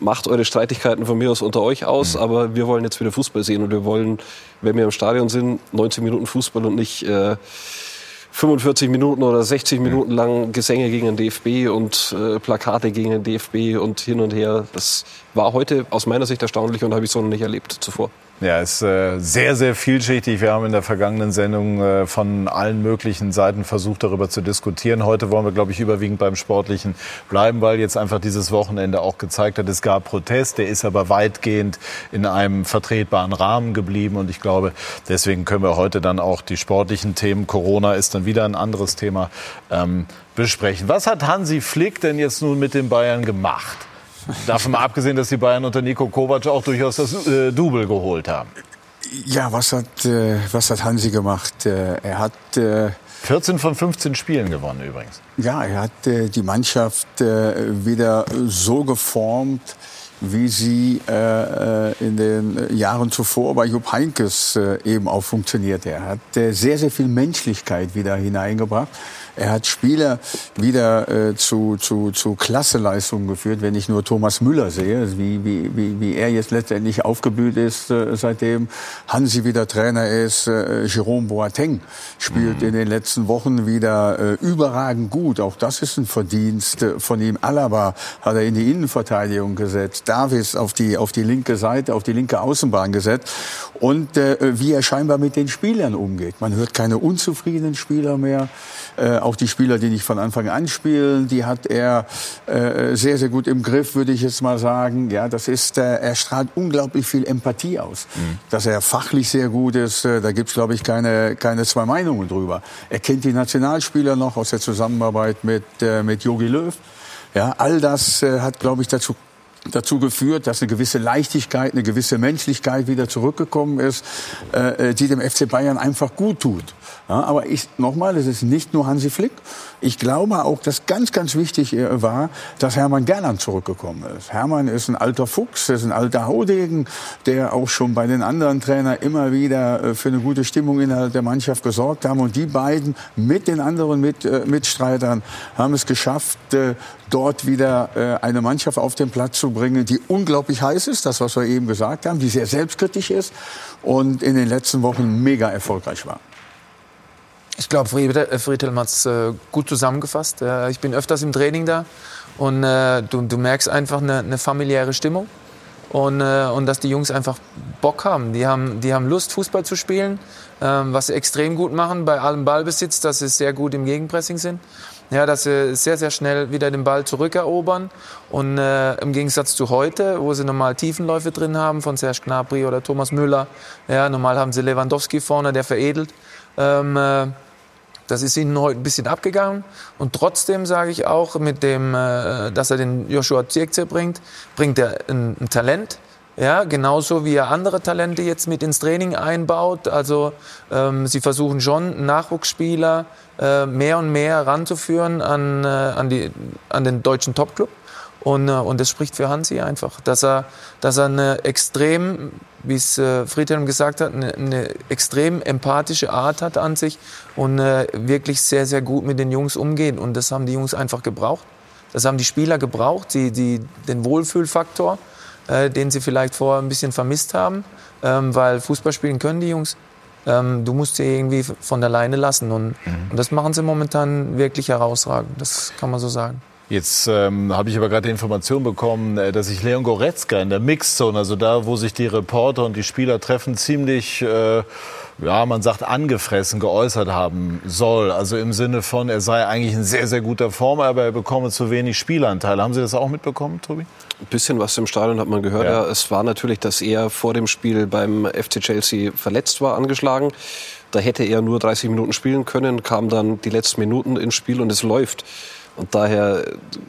macht eure Streitigkeiten von mir aus unter euch aus, mhm. aber wir wollen jetzt wieder Fußball sehen und wir wollen, wenn wir im Stadion sind, 90 Minuten Fußball und nicht äh, 45 Minuten oder 60 Minuten lang Gesänge gegen den DFB und äh, Plakate gegen den DFB und hin und her. Das war heute aus meiner Sicht erstaunlich und habe ich so noch nicht erlebt zuvor. Ja, ist äh, sehr, sehr vielschichtig. Wir haben in der vergangenen Sendung äh, von allen möglichen Seiten versucht, darüber zu diskutieren. Heute wollen wir, glaube ich, überwiegend beim Sportlichen bleiben, weil jetzt einfach dieses Wochenende auch gezeigt hat, es gab Protest, der ist aber weitgehend in einem vertretbaren Rahmen geblieben. Und ich glaube, deswegen können wir heute dann auch die sportlichen Themen, Corona ist dann wieder ein anderes Thema, ähm, besprechen. Was hat Hansi Flick denn jetzt nun mit den Bayern gemacht? Davon mal abgesehen, dass die Bayern unter Nico Kovac auch durchaus das äh, Double geholt haben. Ja, was hat, äh, was hat Hansi gemacht? Äh, er hat 14 äh, von 15 Spielen gewonnen übrigens. Ja, er hat äh, die Mannschaft äh, wieder so geformt, wie sie in den Jahren zuvor bei Jupp Heinkes eben auch funktionierte. Er hat sehr, sehr viel Menschlichkeit wieder hineingebracht. Er hat Spieler wieder äh, zu, zu, zu Klasseleistungen geführt, wenn ich nur Thomas Müller sehe, wie, wie, wie, wie er jetzt letztendlich aufgeblüht ist, äh, seitdem Hansi wieder Trainer ist. Äh, Jerome Boateng spielt mhm. in den letzten Wochen wieder äh, überragend gut. Auch das ist ein Verdienst äh, von ihm. Alaba hat er in die Innenverteidigung gesetzt. Davis auf die, auf die linke Seite, auf die linke Außenbahn gesetzt. Und äh, wie er scheinbar mit den Spielern umgeht. Man hört keine unzufriedenen Spieler mehr. Äh, auch die Spieler, die nicht von Anfang an spielen, die hat er äh, sehr, sehr gut im Griff, würde ich jetzt mal sagen. Ja, das ist, äh, er strahlt unglaublich viel Empathie aus. Mhm. Dass er fachlich sehr gut ist, äh, da gibt's glaube ich, keine, keine zwei Meinungen drüber. Er kennt die Nationalspieler noch aus der Zusammenarbeit mit, äh, mit Jogi Löw. Ja, all das äh, hat, glaube ich, dazu dazu geführt, dass eine gewisse Leichtigkeit, eine gewisse Menschlichkeit wieder zurückgekommen ist, äh, äh die dem FC Bayern einfach gut tut. Ja, aber ich, nochmal, es ist nicht nur Hansi Flick. Ich glaube auch, dass ganz, ganz wichtig äh, war, dass Hermann Gerland zurückgekommen ist. Hermann ist ein alter Fuchs, ist ein alter Haudegen, der auch schon bei den anderen Trainern immer wieder äh, für eine gute Stimmung innerhalb der Mannschaft gesorgt haben. Und die beiden mit den anderen mit, äh, Mitstreitern haben es geschafft, dort wieder eine Mannschaft auf den Platz zu bringen, die unglaublich heiß ist, das, was wir eben gesagt haben, die sehr selbstkritisch ist und in den letzten Wochen mega erfolgreich war. Ich glaube, Friedhelm hat es äh, gut zusammengefasst. Äh, ich bin öfters im Training da und äh, du, du, merkst einfach eine, eine familiäre Stimmung und, äh, und, dass die Jungs einfach Bock haben. Die haben, die haben Lust, Fußball zu spielen, ähm, was sie extrem gut machen bei allem Ballbesitz, dass sie sehr gut im Gegenpressing sind. Ja, dass sie sehr, sehr schnell wieder den Ball zurückerobern. Und äh, im Gegensatz zu heute, wo sie normal Tiefenläufe drin haben, von Serge Gnabry oder Thomas Müller, ja, normal haben sie Lewandowski vorne, der veredelt. Ähm, äh, das ist ihnen heute ein bisschen abgegangen. Und trotzdem sage ich auch, mit dem, äh, dass er den Joshua Zirkze bringt, bringt er ein, ein, Talent. Ja, genauso wie er andere Talente jetzt mit ins Training einbaut. Also ähm, sie versuchen schon Nachwuchsspieler äh, mehr und mehr ranzuführen an, äh, an, die, an den deutschen Topclub. Und, äh, und das spricht für Hansi einfach, dass er, dass er eine extrem, wie es äh, Friedhelm gesagt hat, eine, eine extrem empathische Art hat an sich und äh, wirklich sehr, sehr gut mit den Jungs umgeht. Und das haben die Jungs einfach gebraucht. Das haben die Spieler gebraucht, die, die, den Wohlfühlfaktor, äh, den sie vielleicht vorher ein bisschen vermisst haben, ähm, weil Fußball spielen können die Jungs. ähm, du musst sie irgendwie von der Leine lassen. Und, Mhm. und das machen sie momentan wirklich herausragend. Das kann man so sagen. Jetzt ähm, habe ich aber gerade die Information bekommen, äh, dass sich Leon Goretzka in der Mixzone, also da, wo sich die Reporter und die Spieler treffen, ziemlich, äh, ja, man sagt, angefressen geäußert haben soll. Also im Sinne von, er sei eigentlich in sehr, sehr guter Form, aber er bekomme zu wenig Spielanteile. Haben Sie das auch mitbekommen, Tobi? Ein bisschen was im Stadion hat man gehört. Ja. es war natürlich, dass er vor dem Spiel beim FC Chelsea verletzt war, angeschlagen. Da hätte er nur 30 Minuten spielen können, kam dann die letzten Minuten ins Spiel und es läuft. Und daher,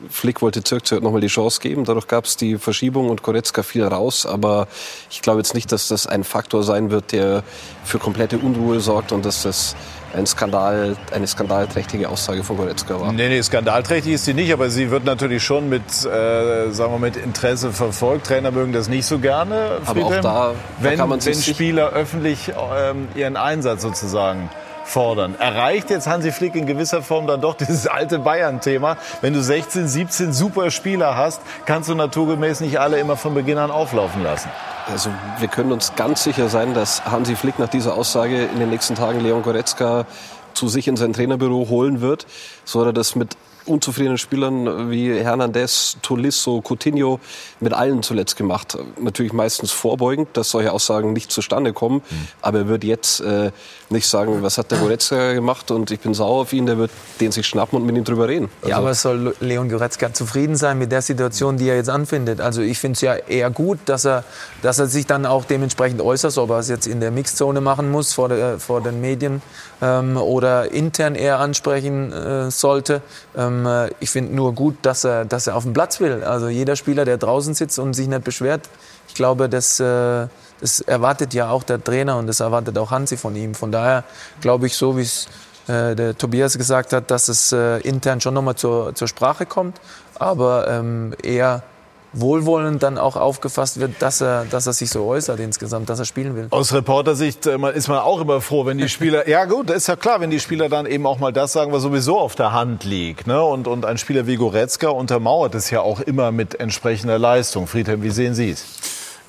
Flick wollte Zirkzee nochmal die Chance geben. Dadurch gab es die Verschiebung und Goretzka fiel raus. Aber ich glaube jetzt nicht, dass das ein Faktor sein wird, der für komplette Unruhe sorgt und dass das ein Skandal, eine skandalträchtige Aussage von Goretzka war. Nee, nee, skandalträchtig ist sie nicht, aber sie wird natürlich schon mit, äh, sagen wir, mit Interesse verfolgt. Trainer mögen das nicht so gerne. Aber auch da, da wenn, kann man wenn Spieler öffentlich ähm, ihren Einsatz sozusagen fordern. Erreicht jetzt Hansi Flick in gewisser Form dann doch dieses alte Bayern-Thema. Wenn du 16, 17 super Spieler hast, kannst du naturgemäß nicht alle immer von Beginn an auflaufen lassen. Also wir können uns ganz sicher sein, dass Hansi Flick nach dieser Aussage in den nächsten Tagen Leon Goretzka zu sich in sein Trainerbüro holen wird, so er das mit unzufriedenen Spielern wie Hernandez, Tolisso, Coutinho mit allen zuletzt gemacht. Natürlich meistens vorbeugend, dass solche Aussagen nicht zustande kommen. Mhm. Aber er wird jetzt äh, nicht sagen, was hat der Goretzka gemacht und ich bin sauer auf ihn. Der wird den sich schnappen und mit ihm drüber reden. Also ja, aber soll Leon Goretzka zufrieden sein mit der Situation, die er jetzt anfindet? Also ich finde es ja eher gut, dass er, dass er sich dann auch dementsprechend äußert, ob er es jetzt in der Mixzone machen muss vor, der, vor den Medien ähm, oder intern eher ansprechen äh, sollte. Ähm, ich finde nur gut, dass er, dass er auf den Platz will. Also jeder Spieler, der draußen sitzt und sich nicht beschwert, glaube, das, äh, das erwartet ja auch der Trainer und das erwartet auch Hansi von ihm. Von daher glaube ich, so wie es äh, der Tobias gesagt hat, dass es äh, intern schon nochmal zur, zur Sprache kommt, aber ähm, eher wohlwollend dann auch aufgefasst wird, dass er, dass er sich so äußert insgesamt, dass er spielen will. Aus Reportersicht ist man auch immer froh, wenn die Spieler, ja gut, ist ja klar, wenn die Spieler dann eben auch mal das sagen, was sowieso auf der Hand liegt. Ne? Und, und ein Spieler wie Goretzka untermauert es ja auch immer mit entsprechender Leistung. Friedhelm, wie sehen Sie es?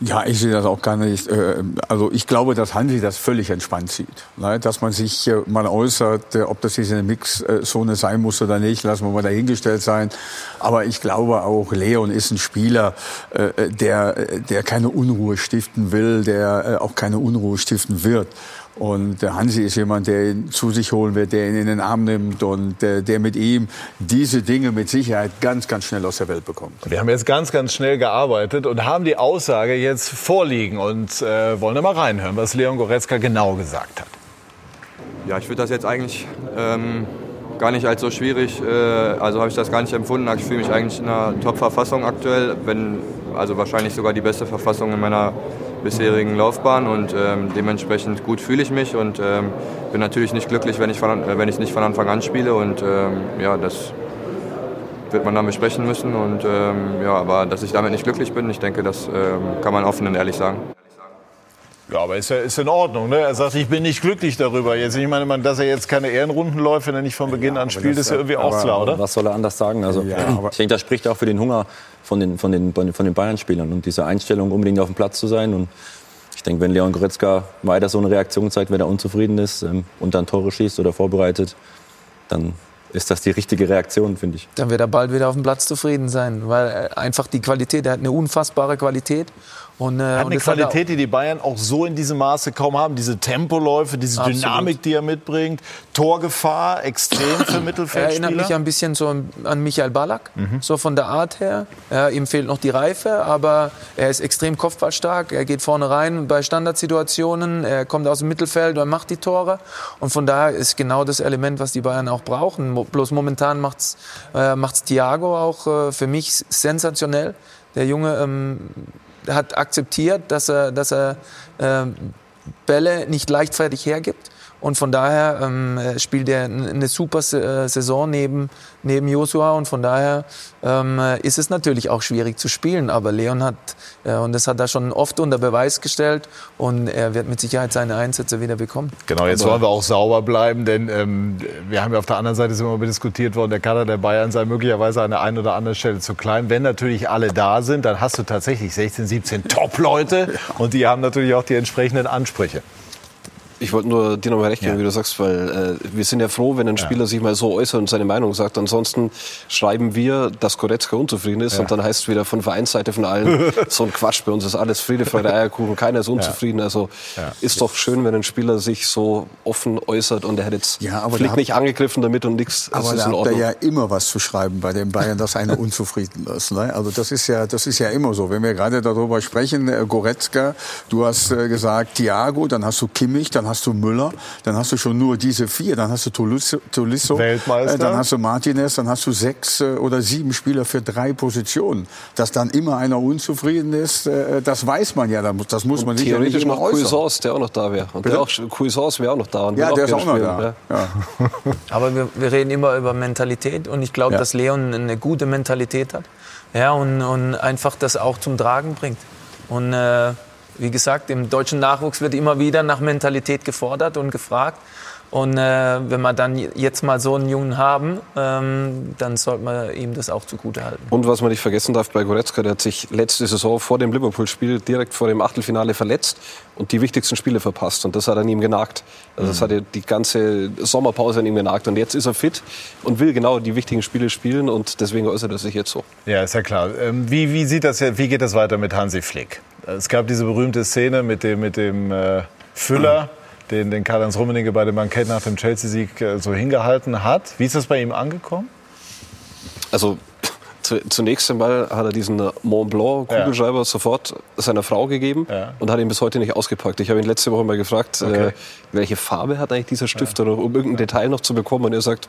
Ja, ich sehe das auch gar nicht. äh, Also ich glaube, dass Hansi das völlig entspannt sieht. ne? Dass man sich äh, mal äußert, äh, ob das jetzt eine Mixzone sein muss oder nicht, lassen wir mal dahingestellt sein. Aber ich glaube auch, Leon ist ein Spieler, der, der keine Unruhe stiften will, der auch keine Unruhe stiften wird. Und der Hansi ist jemand, der ihn zu sich holen wird, der ihn in den Arm nimmt und der, der mit ihm diese Dinge mit Sicherheit ganz, ganz schnell aus der Welt bekommt. Wir haben jetzt ganz, ganz schnell gearbeitet und haben die Aussage jetzt vorliegen und äh, wollen da mal reinhören, was Leon Goretzka genau gesagt hat. Ja, ich würde das jetzt eigentlich ähm, gar nicht als so schwierig, äh, also habe ich das gar nicht empfunden. Ich fühle mich eigentlich in einer Top-Verfassung aktuell, wenn, also wahrscheinlich sogar die beste Verfassung in meiner bisherigen Laufbahn und ähm, dementsprechend gut fühle ich mich und ähm, bin natürlich nicht glücklich, wenn ich, von, äh, wenn ich nicht von Anfang an spiele und ähm, ja, das wird man dann besprechen müssen und ähm, ja, aber dass ich damit nicht glücklich bin, ich denke, das ähm, kann man offen und ehrlich sagen. Ja, aber ist ja ist in Ordnung. Ne? Er sagt, ich bin nicht glücklich darüber. Jetzt, ich meine, man, dass er jetzt keine Ehrenrunden läuft, wenn er nicht von Beginn ja, an spielt, ist ja irgendwie auch klar, oder? Was soll er anders sagen? Also, ja, ich denke, das spricht auch für den Hunger von den, von den, von den Bayern-Spielern und diese Einstellung, unbedingt auf dem Platz zu sein. Und ich denke, wenn Leon Goretzka weiter so eine Reaktion zeigt, wenn er unzufrieden ist ähm, und dann Tore schießt oder vorbereitet, dann ist das die richtige Reaktion, finde ich. Dann wird er bald wieder auf dem Platz zufrieden sein, weil einfach die Qualität, er hat eine unfassbare Qualität. Und, äh, hat eine Qualität, die die Bayern auch so in diesem Maße kaum haben. Diese Tempoläufe, diese Absolut. Dynamik, die er mitbringt. Torgefahr, extrem für Er Mittelfeldspieler. erinnert mich ein bisschen so an Michael Ballack, Mhm. so von der Art her. Ja, ihm fehlt noch die Reife, aber er ist extrem kopfballstark. Er geht vorne rein bei Standardsituationen. Er kommt aus dem Mittelfeld und macht die Tore. Und von daher ist genau das Element, was die Bayern auch brauchen. Bloß momentan macht's äh, macht's Thiago auch äh, für mich sensationell. Der Junge ähm, hat akzeptiert, dass er, dass er ähm, Bälle nicht leichtfertig hergibt. Und von daher ähm, äh, spielt er eine super äh, Saison neben, neben Joshua. Und von daher ähm, äh, ist es natürlich auch schwierig zu spielen. Aber Leon hat, äh, und das hat er schon oft unter Beweis gestellt. Und er wird mit Sicherheit seine Einsätze wieder bekommen. Genau, jetzt Aber- wollen wir auch sauber bleiben, denn ähm, wir haben ja auf der anderen Seite immer diskutiert worden, der Kader der Bayern sei möglicherweise an der einen oder anderen Stelle zu klein. Wenn natürlich alle da sind, dann hast du tatsächlich 16, 17 Top-Leute und die haben natürlich auch die entsprechenden Ansprüche. Ich wollte nur dir nochmal recht geben, ja. wie du sagst, weil äh, wir sind ja froh, wenn ein Spieler ja. sich mal so äußert und seine Meinung sagt. Ansonsten schreiben wir, dass Goretzka unzufrieden ist ja. und dann heißt es wieder von Vereinsseite von allen, so ein Quatsch, bei uns ist alles Friede, Freude, Eierkuchen, keiner ist unzufrieden. Also ist doch schön, wenn ein Spieler sich so offen äußert und er hat jetzt ja, Flick nicht angegriffen damit und nichts. Aber da habt ihr ja immer was zu schreiben bei den Bayern, dass einer unzufrieden ist. Ne? Also das ist ja, das ist ja immer so. Wenn wir gerade darüber sprechen, äh, Goretzka, du hast äh, gesagt Thiago, dann hast du Kimmich, dann hast du Müller, dann hast du schon nur diese vier, dann hast du Tolisso, Tolisso Weltmeister. Äh, dann hast du Martinez, dann hast du sechs äh, oder sieben Spieler für drei Positionen. Dass dann immer einer unzufrieden ist, äh, das weiß man ja, das muss man sich theoretisch ja noch Cuisance, der auch noch da wäre. Und der auch Cuisance wäre auch noch da. ja, der ist auch noch da. Ja. Aber wir, wir, reden immer über Mentalität und ich glaube, ja. dass Leon eine gute Mentalität hat. Ja, und, und einfach das auch zum Tragen bringt. Und äh, wie gesagt, im deutschen Nachwuchs wird immer wieder nach Mentalität gefordert und gefragt. Und äh, wenn wir dann jetzt mal so einen Jungen haben, ähm, dann sollte man ihm das auch zugute halten. Und was man nicht vergessen darf bei Goretzka, der hat sich letzte Saison vor dem Liverpool-Spiel direkt vor dem Achtelfinale verletzt und die wichtigsten Spiele verpasst. Und das hat an ihm genagt. Also das mhm. hat die ganze Sommerpause an ihm genagt. Und jetzt ist er fit und will genau die wichtigen Spiele spielen und deswegen äußert er sich jetzt so. Ja, ist ja klar. Ähm, wie, wie, sieht das, wie geht das weiter mit Hansi Flick? Es gab diese berühmte Szene mit dem, mit dem äh, Füller. Mhm den, den Karl-Heinz Rummenigge bei dem Bankett nach dem Chelsea-Sieg äh, so hingehalten hat. Wie ist das bei ihm angekommen? Also zunächst einmal hat er diesen Mont Blanc Kugelschreiber ja. sofort seiner Frau gegeben ja. und hat ihn bis heute nicht ausgepackt. Ich habe ihn letzte Woche mal gefragt, äh, okay. äh, welche Farbe hat eigentlich dieser Stift, ja. oder um irgendein Detail noch zu bekommen. Und er sagt,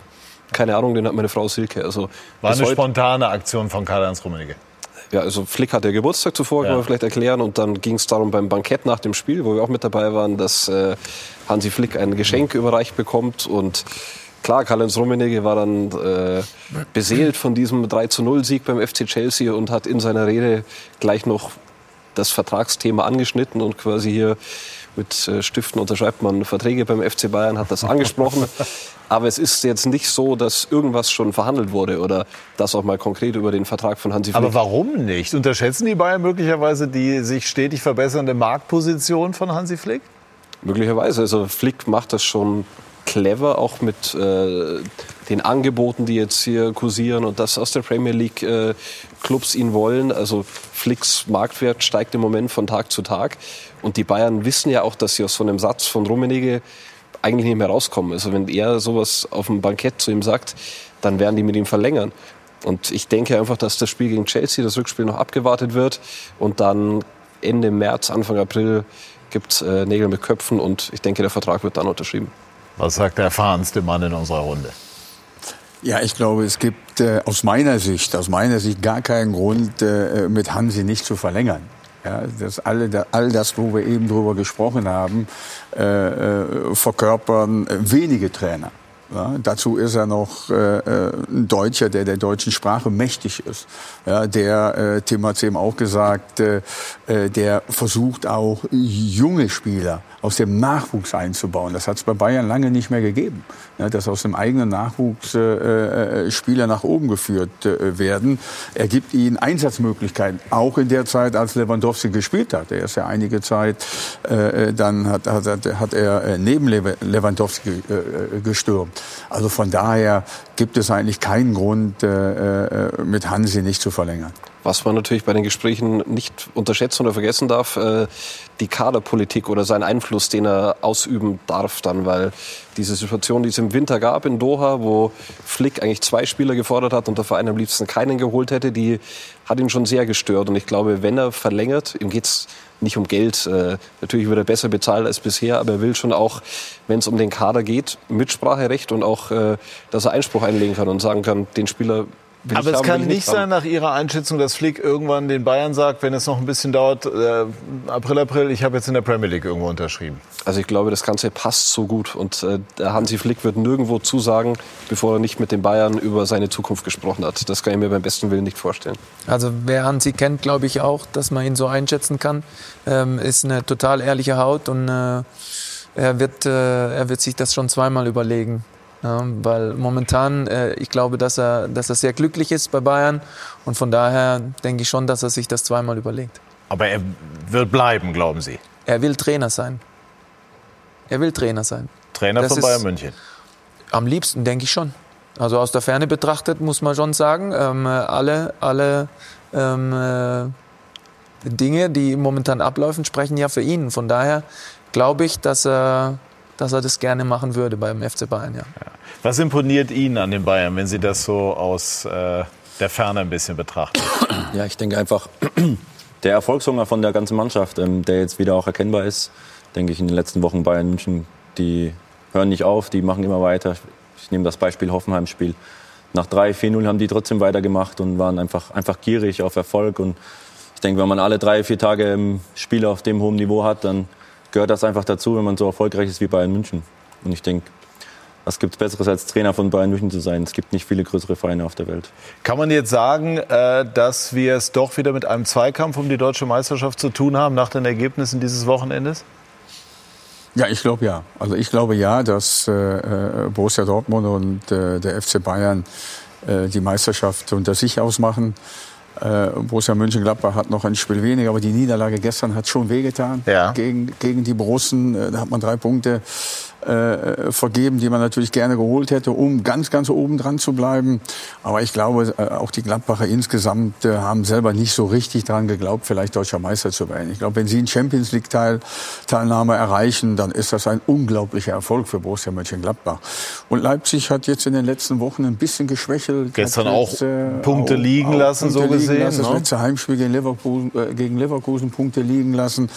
keine Ahnung, den hat meine Frau Silke. Also, War eine spontane Aktion von Karl-Heinz Rummenigge. Ja, also Flick hatte Geburtstag zuvor, ja. kann man vielleicht erklären. Und dann ging es darum beim Bankett nach dem Spiel, wo wir auch mit dabei waren, dass äh, Hansi Flick ein Geschenk überreicht bekommt. Und klar, Karl-Heinz Rummenigge war dann äh, beseelt von diesem 3 0 Sieg beim FC Chelsea und hat in seiner Rede gleich noch das Vertragsthema angeschnitten und quasi hier mit äh, Stiften unterschreibt man Verträge beim FC Bayern, hat das angesprochen. Aber es ist jetzt nicht so, dass irgendwas schon verhandelt wurde oder das auch mal konkret über den Vertrag von Hansi Flick. Aber warum nicht? Unterschätzen die Bayern möglicherweise die sich stetig verbessernde Marktposition von Hansi Flick? Möglicherweise. Also Flick macht das schon clever, auch mit äh, den Angeboten, die jetzt hier kursieren und das aus der Premier League äh, Clubs ihn wollen. Also Flicks Marktwert steigt im Moment von Tag zu Tag. Und die Bayern wissen ja auch, dass sie aus so einem Satz von Rummenigge eigentlich nicht mehr rauskommen. Also wenn er sowas auf dem Bankett zu ihm sagt, dann werden die mit ihm verlängern. Und ich denke einfach, dass das Spiel gegen Chelsea, das Rückspiel noch abgewartet wird und dann Ende März, Anfang April gibt es äh, Nägel mit Köpfen und ich denke, der Vertrag wird dann unterschrieben. Was sagt der erfahrenste Mann in unserer Runde? Ja, ich glaube, es gibt äh, aus meiner Sicht, aus meiner Sicht gar keinen Grund, äh, mit Hansi nicht zu verlängern. Ja, das alle, all das, wo wir eben drüber gesprochen haben, äh, äh, verkörpern wenige Trainer. Ja, dazu ist er noch äh, äh, ein Deutscher, der der deutschen Sprache mächtig ist. Ja, der, äh, Tim hat es eben auch gesagt, äh, äh, der versucht auch junge Spieler aus dem Nachwuchs einzubauen. Das hat es bei Bayern lange nicht mehr gegeben, ja, dass aus dem eigenen Nachwuchs äh, äh, Spieler nach oben geführt äh, werden. Er gibt ihnen Einsatzmöglichkeiten, auch in der Zeit, als Lewandowski gespielt hat. Er ist ja einige Zeit, äh, dann hat, hat, hat er äh, neben Lewandowski äh, gestürmt. Also von daher gibt es eigentlich keinen Grund, äh, äh, mit Hansi nicht zu verlängern. Was man natürlich bei den Gesprächen nicht unterschätzen oder vergessen darf, äh, die Kaderpolitik oder seinen Einfluss, den er ausüben darf dann, weil diese Situation, die es im Winter gab in Doha, wo Flick eigentlich zwei Spieler gefordert hat und der Verein am liebsten keinen geholt hätte, die hat ihn schon sehr gestört. Und ich glaube, wenn er verlängert, ihm geht es nicht um Geld. Äh, natürlich wird er besser bezahlt als bisher, aber er will schon auch, wenn es um den Kader geht, Mitspracherecht und auch, äh, dass er Einspruch einlegen kann und sagen kann, den Spieler aber es kann nicht sein nach Ihrer Einschätzung, dass Flick irgendwann den Bayern sagt, wenn es noch ein bisschen dauert, äh, April, April, ich habe jetzt in der Premier League irgendwo unterschrieben. Also ich glaube, das Ganze passt so gut und äh, der Hansi Flick wird nirgendwo zusagen, bevor er nicht mit den Bayern über seine Zukunft gesprochen hat. Das kann ich mir beim besten Willen nicht vorstellen. Also wer Hansi kennt, glaube ich auch, dass man ihn so einschätzen kann. Ähm, ist eine total ehrliche Haut und äh, er, wird, äh, er wird sich das schon zweimal überlegen. Weil momentan, äh, ich glaube, dass er, dass er sehr glücklich ist bei Bayern und von daher denke ich schon, dass er sich das zweimal überlegt. Aber er wird bleiben, glauben Sie? Er will Trainer sein. Er will Trainer sein. Trainer Das von Bayern München. Am liebsten, denke ich schon. Also aus der Ferne betrachtet muss man schon sagen, ähm, äh, alle, alle ähm, äh, Dinge, die momentan ablaufen, sprechen ja für ihn. Von daher glaube ich, dass er, dass er das gerne machen würde beim FC Bayern. Ja. Was imponiert Ihnen an den Bayern, wenn Sie das so aus äh, der Ferne ein bisschen betrachten? Ja, ich denke einfach, der Erfolgshunger von der ganzen Mannschaft, ähm, der jetzt wieder auch erkennbar ist, denke ich in den letzten Wochen Bayern München, die hören nicht auf, die machen immer weiter. Ich nehme das Beispiel Hoffenheim-Spiel. Nach 3, 4-0 haben die trotzdem weitergemacht und waren einfach, einfach gierig auf Erfolg. Und ich denke, wenn man alle drei, vier Tage ähm, Spiele auf dem hohen Niveau hat, dann gehört das einfach dazu, wenn man so erfolgreich ist wie Bayern München. Und ich denke, was gibt es Besseres als Trainer von Bayern München zu sein? Es gibt nicht viele größere Vereine auf der Welt. Kann man jetzt sagen, äh, dass wir es doch wieder mit einem Zweikampf um die deutsche Meisterschaft zu tun haben nach den Ergebnissen dieses Wochenendes? Ja, ich glaube ja. Also ich glaube ja, dass äh, äh, Borussia Dortmund und äh, der FC Bayern äh, die Meisterschaft unter sich ausmachen. Äh, Borussia Mönchengladbach hat noch ein Spiel weniger, aber die Niederlage gestern hat schon wehgetan Ja. gegen, gegen die Borussen. Äh, da hat man drei Punkte äh, vergeben, die man natürlich gerne geholt hätte, um ganz, ganz oben dran zu bleiben. Aber ich glaube, äh, auch die Gladbacher insgesamt äh, haben selber nicht so richtig dran geglaubt, vielleicht deutscher Meister zu werden. Ich glaube, wenn sie einen Champions League Teil, Teilnahme erreichen, dann ist das ein unglaublicher Erfolg für Borussia Mönchengladbach. Und Leipzig hat jetzt in den letzten Wochen ein bisschen geschwächelt. Gestern auch jetzt, äh, Punkte liegen lassen, so gesehen, lassen. Das ne? letzte Heimspiel gegen Leverkusen, äh, gegen Leverkusen Punkte liegen lassen.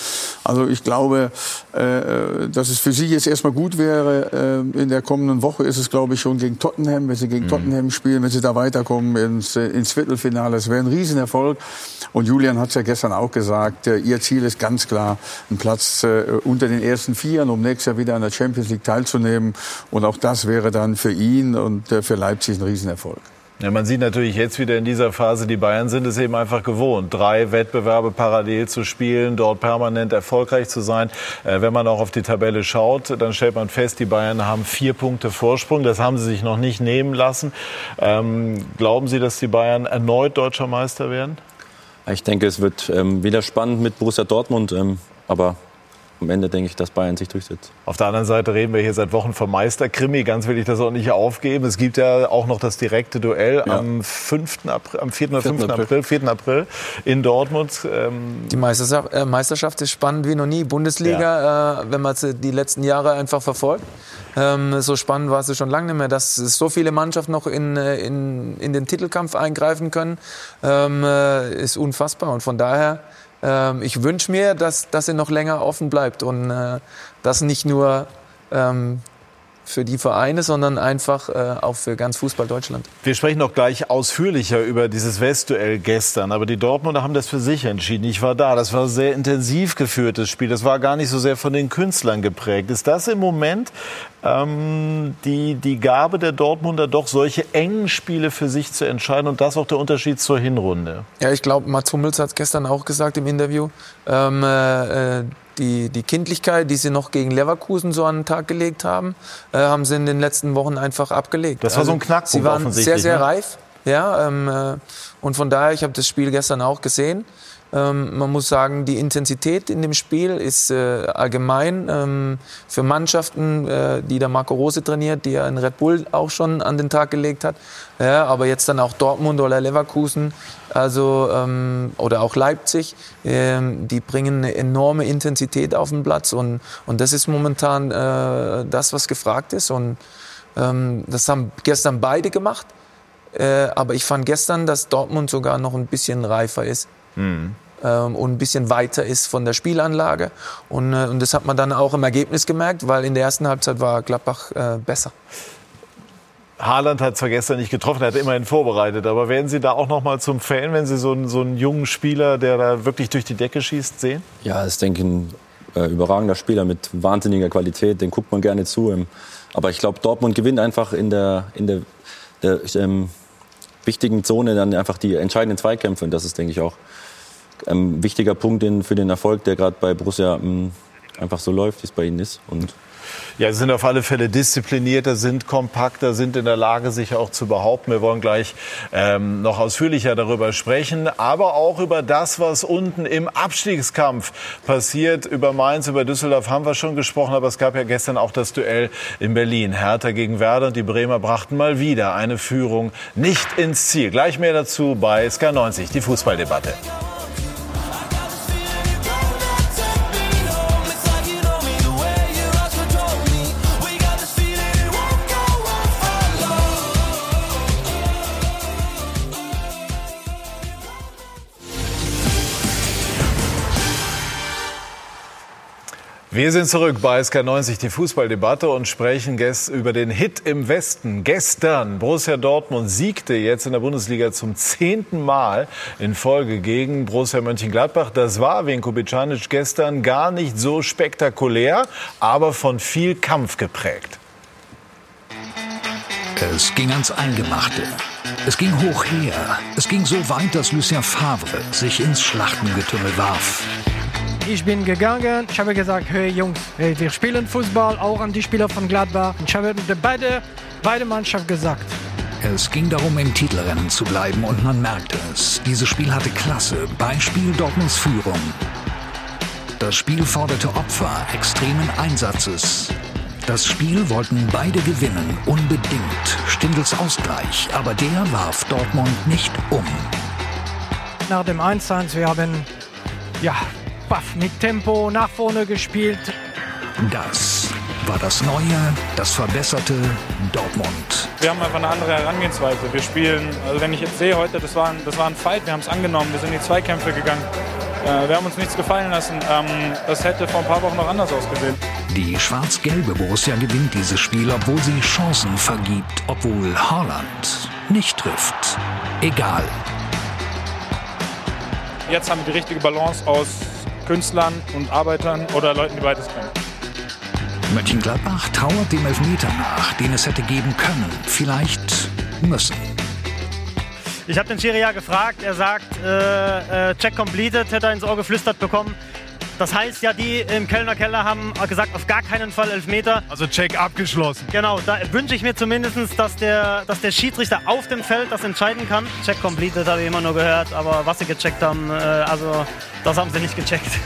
Also ich glaube, äh, dass es für sie jetzt erstmal gut wäre. Äh, in der kommenden Woche ist es, glaube ich, schon gegen Tottenham. Wenn sie gegen Tottenham spielen, wenn sie da weiterkommen ins, äh, ins Viertelfinale, das wäre ein Riesenerfolg. Und Julian hat es ja gestern auch gesagt, äh, ihr Ziel ist ganz klar, ein Platz äh, unter den ersten Vieren, um nächstes Jahr wieder an der Champions League teilzunehmen. Und auch das wäre dann für ihn und für Leipzig ein Riesenerfolg. Ja, man sieht natürlich jetzt wieder in dieser Phase, die Bayern sind es eben einfach gewohnt, drei Wettbewerbe parallel zu spielen, dort permanent erfolgreich zu sein. Äh, wenn man auch auf die Tabelle schaut, dann stellt man fest, die Bayern haben vier Punkte Vorsprung. Das haben sie sich noch nicht nehmen lassen. Ähm, glauben Sie, dass die Bayern erneut deutscher Meister werden? Ich denke, es wird ähm, wieder spannend mit Borussia Dortmund, ähm, aber am Ende denke ich, dass Bayern sich durchsetzt. Auf der anderen Seite reden wir hier seit Wochen vom Meisterkrimi. Ganz will ich das auch nicht aufgeben. Es gibt ja auch noch das direkte Duell am 5. April, am 4. oder 5. April. April, 4. April in Dortmund. Ähm, Die Meisterschaft, äh, Meisterschaft ist spannend wie noch nie. Bundesliga, äh, wenn man sie die letzten Jahre einfach verfolgt. Ähm, so spannend war es schon lange nicht mehr, dass so viele Mannschaften noch in, äh, in, in den Titelkampf eingreifen können, ähm, äh, ist unfassbar. Und von daher, ähm, ich wünsche mir, dass, dass sie noch länger offen bleibt und äh, das nicht nur ähm, für die Vereine, sondern einfach äh, auch für ganz Fußball Deutschland. Wir sprechen noch gleich ausführlicher über dieses Westduell gestern. Aber die Dortmunder haben das für sich entschieden. Ich war da. Das war ein sehr intensiv geführtes Spiel. Das war gar nicht so sehr von den Künstlern geprägt. Ist das im Moment ähm, die, die Gabe der Dortmunder, doch solche engen Spiele für sich zu entscheiden? Und das auch der Unterschied zur Hinrunde? Ja, ich glaube, Mats Hummels hat es gestern auch gesagt im Interview. Ähm, äh, die, die Kindlichkeit, die sie noch gegen Leverkusen so an den Tag gelegt haben, äh, haben sie in den letzten Wochen einfach abgelegt. Das war so ein Knackpunkt Sie waren sehr, sehr ne? reif. Ja, ähm, äh, und von daher, ich habe das Spiel gestern auch gesehen. Ähm, man muss sagen, die Intensität in dem Spiel ist äh, allgemein ähm, für Mannschaften, äh, die der Marco Rose trainiert, die er in Red Bull auch schon an den Tag gelegt hat. Ja, aber jetzt dann auch Dortmund oder Leverkusen, also ähm, oder auch Leipzig, ähm, die bringen eine enorme Intensität auf den Platz und und das ist momentan äh, das, was gefragt ist und ähm, das haben gestern beide gemacht. Äh, aber ich fand gestern, dass Dortmund sogar noch ein bisschen reifer ist ähm, und ein bisschen weiter ist von der Spielanlage. Und, äh, und das hat man dann auch im Ergebnis gemerkt, weil in der ersten Halbzeit war Gladbach äh, besser. Haaland hat zwar gestern nicht getroffen, er hat immerhin vorbereitet. Aber werden Sie da auch noch mal zum Fan, wenn Sie so einen, so einen jungen Spieler, der da wirklich durch die Decke schießt, sehen? Ja, ist, denke ich, ein äh, überragender Spieler mit wahnsinniger Qualität. Den guckt man gerne zu. Aber ich glaube, Dortmund gewinnt einfach in der, in der, der ähm, wichtigen Zone dann einfach die entscheidenden Zweikämpfe. Und das ist, denke ich, auch ein wichtiger Punkt für den Erfolg, der gerade bei Borussia ähm, einfach so läuft, wie es bei ihnen ist. Und Ja, sie sind auf alle Fälle disziplinierter, sind kompakter, sind in der Lage, sich auch zu behaupten. Wir wollen gleich ähm, noch ausführlicher darüber sprechen, aber auch über das, was unten im Abstiegskampf passiert. Über Mainz, über Düsseldorf haben wir schon gesprochen, aber es gab ja gestern auch das Duell in Berlin. Hertha gegen Werder und die Bremer brachten mal wieder eine Führung nicht ins Ziel. Gleich mehr dazu bei SK90, die Fußballdebatte. Wir sind zurück bei SK90, die Fußballdebatte und sprechen über den Hit im Westen. Gestern, Borussia Dortmund siegte jetzt in der Bundesliga zum zehnten Mal in Folge gegen Borussia Mönchengladbach. Das war Vinko Bicanic gestern gar nicht so spektakulär, aber von viel Kampf geprägt. Es ging ans Eingemachte. Es ging hoch her. Es ging so weit, dass Lucien Favre sich ins Schlachtengetümmel warf. Ich bin gegangen, ich habe gesagt, hey Jungs, hey, wir spielen Fußball, auch an die Spieler von Gladbach. Ich habe beide, beide Mannschaft gesagt. Es ging darum, im Titelrennen zu bleiben und man merkte es. Dieses Spiel hatte Klasse, Beispiel Dortmunds Führung. Das Spiel forderte Opfer extremen Einsatzes. Das Spiel wollten beide gewinnen, unbedingt. Stindels Ausgleich, aber der warf Dortmund nicht um. Nach dem 1-1, wir haben ja, baff mit Tempo nach vorne gespielt. Das war das neue, das verbesserte Dortmund. Wir haben einfach eine andere Herangehensweise. Wir spielen, also wenn ich jetzt sehe heute, das war ein, das war ein Fight, wir haben es angenommen, wir sind in die Zweikämpfe gegangen. Äh, wir haben uns nichts gefallen lassen. Ähm, das hätte vor ein paar Wochen noch anders ausgesehen. Die schwarz-gelbe Borussia gewinnt dieses Spiel, obwohl sie Chancen vergibt, obwohl Haaland nicht trifft. Egal. Jetzt haben wir die richtige Balance aus Künstlern und Arbeitern oder Leuten, die beides können. Mönchengladbach trauert dem Elfmeter nach, den es hätte geben können, vielleicht müssen. Ich habe den Schiri ja gefragt, er sagt, äh, äh, Check completed, hätte er ins Ohr geflüstert bekommen. Das heißt ja, die im Kölner Keller haben gesagt, auf gar keinen Fall Elfmeter. Also Check abgeschlossen. Genau, da wünsche ich mir zumindest, dass der, dass der Schiedsrichter auf dem Feld das entscheiden kann. Check completed habe ich immer nur gehört, aber was sie gecheckt haben, äh, also das haben sie nicht gecheckt.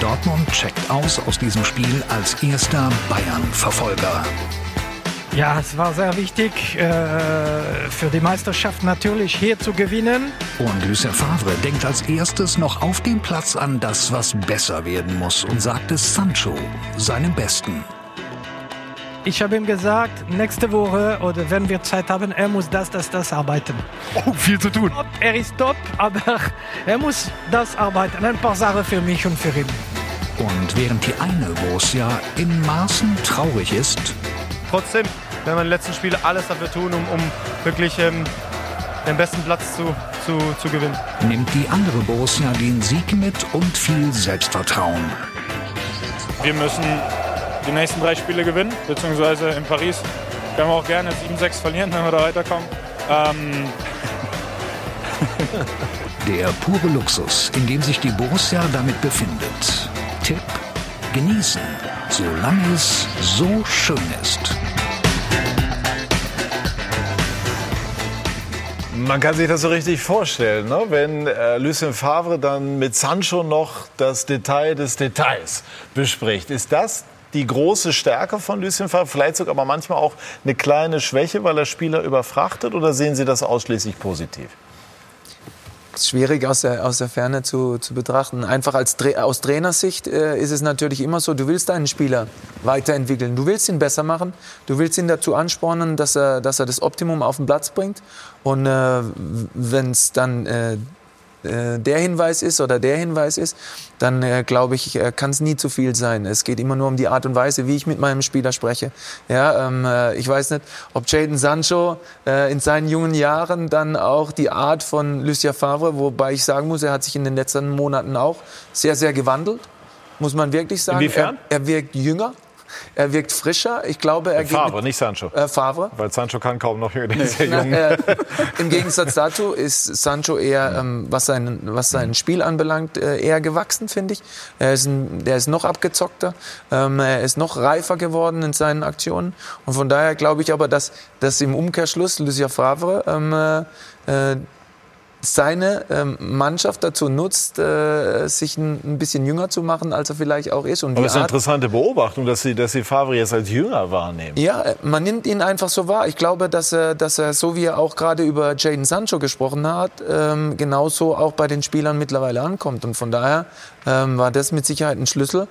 Dortmund checkt aus aus diesem Spiel als erster Bayern-Verfolger. Ja, es war sehr wichtig äh, für die Meisterschaft natürlich hier zu gewinnen. Und Lucien Favre denkt als erstes noch auf dem Platz an das, was besser werden muss und sagt es Sancho, seinem Besten. Ich habe ihm gesagt, nächste Woche oder wenn wir Zeit haben, er muss das, das, das arbeiten. Oh, viel zu tun. Er ist top, aber er muss das arbeiten. Ein paar Sachen für mich und für ihn. Und während die eine Borussia in Maßen traurig ist, trotzdem werden wir in den letzten Spielen alles dafür tun, um, um wirklich ähm, den besten Platz zu, zu, zu gewinnen. Nimmt die andere Borussia den Sieg mit und viel Selbstvertrauen. Wir müssen die nächsten drei Spiele gewinnen, beziehungsweise in Paris können wir auch gerne 7-6 verlieren, wenn wir da weiterkommen. Ähm Der pure Luxus, in dem sich die Borussia damit befindet. Tipp: Genießen, solange es so schön ist. Man kann sich das so richtig vorstellen, ne? wenn äh, Lucien Favre dann mit Sancho noch das Detail des Details bespricht. Ist das die große Stärke von Lucien Favre? Vielleicht sogar aber manchmal auch eine kleine Schwäche, weil er Spieler überfrachtet? Oder sehen Sie das ausschließlich positiv? Schwierig aus der, aus der Ferne zu, zu betrachten. Einfach als, aus Trainersicht äh, ist es natürlich immer so, du willst deinen Spieler weiterentwickeln, du willst ihn besser machen, du willst ihn dazu anspornen, dass er, dass er das Optimum auf den Platz bringt. Und äh, wenn es dann äh, äh, der Hinweis ist oder der Hinweis ist, dann äh, glaube ich, äh, kann es nie zu viel sein. Es geht immer nur um die Art und Weise, wie ich mit meinem Spieler spreche. Ja, ähm, äh, ich weiß nicht, ob Jaden Sancho äh, in seinen jungen Jahren dann auch die Art von Lucia Favre, wobei ich sagen muss, er hat sich in den letzten Monaten auch sehr, sehr gewandelt, muss man wirklich sagen. Inwiefern? Er, er wirkt jünger. Er wirkt frischer. Ich glaube, er Favre, geht nicht Sancho. Äh, Favre. Weil Sancho kann kaum noch, der ist ja Na, jung. äh, Im Gegensatz dazu ist Sancho eher, ähm, was, sein, was sein Spiel anbelangt, äh, eher gewachsen, finde ich. Er ist, ein, der ist noch abgezockter, ähm, er ist noch reifer geworden in seinen Aktionen. Und von daher glaube ich aber, dass, dass im Umkehrschluss Lucia Favre ähm, äh, seine ähm, Mannschaft dazu nutzt, äh, sich ein, ein bisschen jünger zu machen, als er vielleicht auch ist. Und Aber es ist eine Art- interessante Beobachtung, dass Sie, dass Sie Favre jetzt als jünger wahrnehmen. ja, äh, man nimmt ihn einfach so wahr. Ich glaube, dass er, dass er so wie er auch gerade über Jaden Sancho gesprochen hat, ähm, genauso auch bei den Spielern mittlerweile ankommt. Und von daher ähm, war das mit Sicherheit ein Schlüssel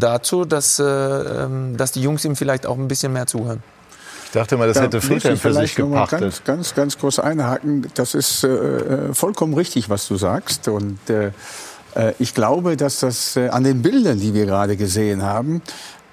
dazu, dass, äh, dass die Jungs ihm vielleicht auch ein bisschen mehr zuhören. Ich dachte mal, das hätte muss Friedhelm für sich gepachtet. Ganz, ganz, ganz kurz einhaken. Das ist äh, äh, vollkommen richtig, was du sagst. Und äh, äh, ich glaube, dass das äh, an den Bildern, die wir gerade gesehen haben,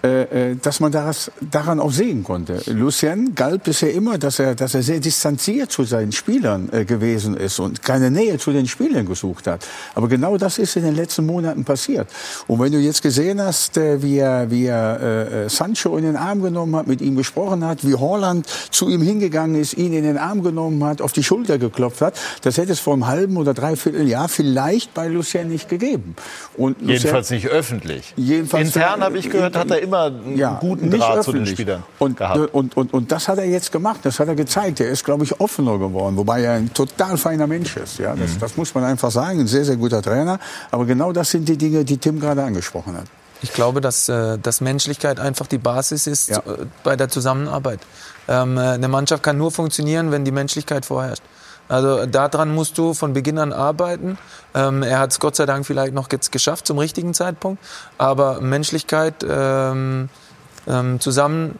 äh, äh, dass man das, daran auch sehen konnte. Lucien galt bisher immer, dass er, dass er sehr distanziert zu seinen Spielern äh, gewesen ist und keine Nähe zu den Spielern gesucht hat. Aber genau das ist in den letzten Monaten passiert. Und wenn du jetzt gesehen hast, äh, wie er, wie er äh, Sancho in den Arm genommen hat, mit ihm gesprochen hat, wie Holland zu ihm hingegangen ist, ihn in den Arm genommen hat, auf die Schulter geklopft hat, das hätte es vor einem halben oder dreiviertel Jahr vielleicht bei Lucien nicht gegeben. Und Lucien- Jedenfalls nicht öffentlich. Jedenfalls Intern habe ich gehört, hat er immer einen ja, guten nicht Draht zu den öffentlich. Spielern und, gehabt. Und, und, und das hat er jetzt gemacht, das hat er gezeigt. Er ist, glaube ich, offener geworden, wobei er ein total feiner Mensch ist. Ja, das, das muss man einfach sagen, ein sehr, sehr guter Trainer. Aber genau das sind die Dinge, die Tim gerade angesprochen hat. Ich glaube, dass, äh, dass Menschlichkeit einfach die Basis ist äh, bei der Zusammenarbeit. Ähm, äh, eine Mannschaft kann nur funktionieren, wenn die Menschlichkeit vorherrscht. Also daran musst du von Beginn an arbeiten. Ähm, er hat es Gott sei Dank vielleicht noch jetzt geschafft zum richtigen Zeitpunkt. Aber Menschlichkeit ähm, ähm, zusammen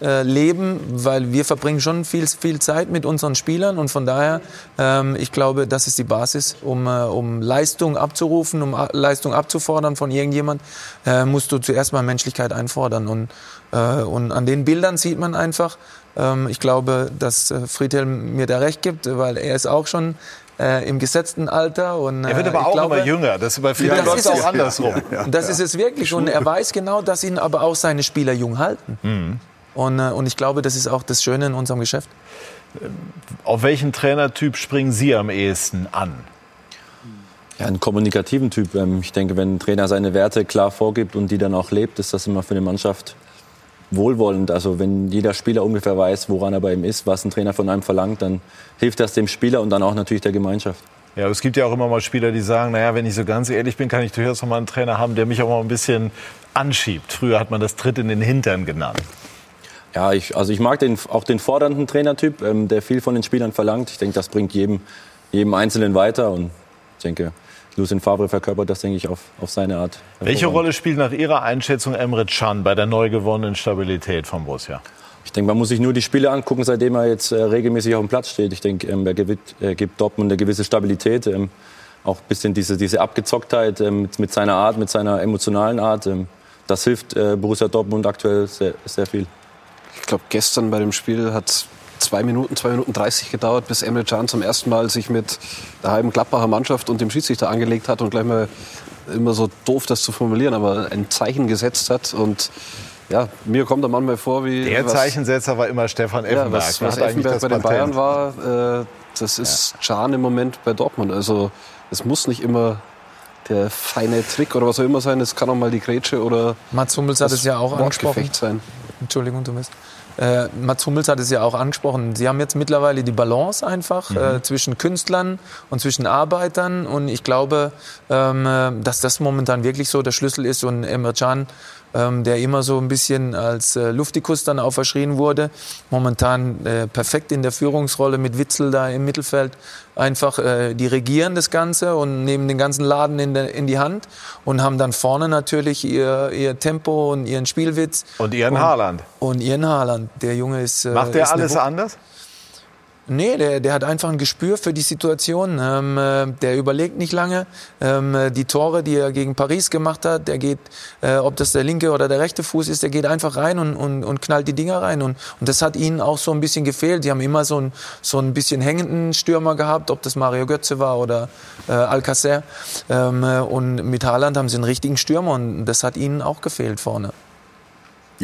äh, leben, weil wir verbringen schon viel, viel Zeit mit unseren Spielern und von daher, ähm, ich glaube, das ist die Basis, um, äh, um Leistung abzurufen, um A Leistung abzufordern von irgendjemand, äh, musst du zuerst mal Menschlichkeit einfordern und, äh, und an den Bildern sieht man einfach, ähm, ich glaube, dass äh, Friedhelm mir da recht gibt, weil er ist auch schon äh, im gesetzten Alter. Und, Er wird äh, aber auch glaube, immer jünger. Das bei Friedhelm das läuft ist auch es. andersrum. Und das ist es wirklich. Und er weiß genau, dass ihn aber auch seine Spieler jung halten. Mhm. Und, äh, und ich glaube, das ist auch das Schöne in unserem Geschäft. Auf welchen Trainertyp springen Sie am ehesten an? Ja, einen kommunikativen Typ. Ähm, Ich denke, wenn ein Trainer seine Werte klar vorgibt und die dann auch lebt, ist das immer für eine Mannschaft wohlwollend. Also wenn jeder Spieler ungefähr weiß, woran er bei ihm ist, was ein Trainer von einem verlangt, dann hilft das dem Spieler und dann auch natürlich der Gemeinschaft. Ja, es gibt ja auch immer mal Spieler, die sagen, naja, wenn ich so ganz ehrlich bin, kann ich durchaus noch mal einen Trainer haben, der mich auch mal ein bisschen anschiebt. Früher hat man das Tritt in den Hintern genannt. Ja, ich, also ich mag den, auch den fordernden Trainertyp, ähm, der viel von den Spielern verlangt. Ich denke, das bringt jedem, jedem Einzelnen weiter und ich denke, Lucien Favre verkörpert das, denke ich, auf, auf seine Art. Welche. Rolle spielt nach Ihrer Einschätzung Emre Can bei der neu gewonnenen Stabilität von Borussia? Ich denke, man muss sich nur die Spiele angucken, seitdem er jetzt äh, regelmäßig auf dem Platz steht. Ich denke, ähm, er, gibt, er gibt Dortmund eine gewisse Stabilität, ähm, auch ein bisschen diese, diese Abgezocktheit ähm, mit, mit seiner Art, mit seiner emotionalen Art. Ähm, das hilft äh, Borussia Dortmund aktuell sehr, sehr viel. Ich glaube, gestern bei dem Spiel hat zwei Minuten, zwei Minuten 30 gedauert, bis Emre Can zum ersten Mal sich mit der halben Gladbacher Mannschaft und dem Schiedsrichter angelegt hat und gleich mal immer so doof, das zu formulieren, aber ein Zeichen gesetzt hat. Und ja, mir kommt er manchmal vor wie. Der was- Zeichensetzer war immer Stefan Effenberg. Ja, was, Der was Effenberg bei den. Bayern war, äh, das ist Can im Moment bei Dortmund. Also es muss nicht immer der feine Trick oder was auch immer sein. Es kann auch mal die Grätsche oder Mats Hummels hat es ja auch angesprochen. Sein. Entschuldigung, du bist. Äh, Mats Hummels hat es ja auch angesprochen. Sie haben jetzt mittlerweile die Balance einfach Mhm. äh, zwischen Künstlern und zwischen Arbeitern. Und ich glaube, ähm, äh, dass das momentan wirklich so der Schlüssel ist. Und Emre Can, ähm, der immer so ein bisschen als äh, Luftikus dann auch verschrien wurde, momentan äh, perfekt in der Führungsrolle mit Witzel da im Mittelfeld. Einfach, äh, die regieren das Ganze und nehmen den ganzen Laden in, der, in die Hand und haben dann vorne natürlich ihr, ihr Tempo und ihren Spielwitz. Und Ihren und, Haaland. Und ihren Haaland. Der Junge ist. äh, Macht der ist alles anders? Nee, der, der hat einfach ein Gespür für die Situation. Ähm, äh, der überlegt nicht lange. Ähm, äh, die Tore, die er gegen Paris gemacht hat, der geht, äh, ob das der linke oder der rechte Fuß ist, der geht einfach rein und, und, und knallt die Dinger rein. Und, und das hat ihnen auch so ein bisschen gefehlt. Die haben immer so ein, so ein bisschen hängenden Stürmer gehabt, ob das Mario Götze war oder äh, Alcacer. Ähm, äh, und mit Haaland haben sie einen richtigen Stürmer und das hat ihnen auch gefehlt vorne.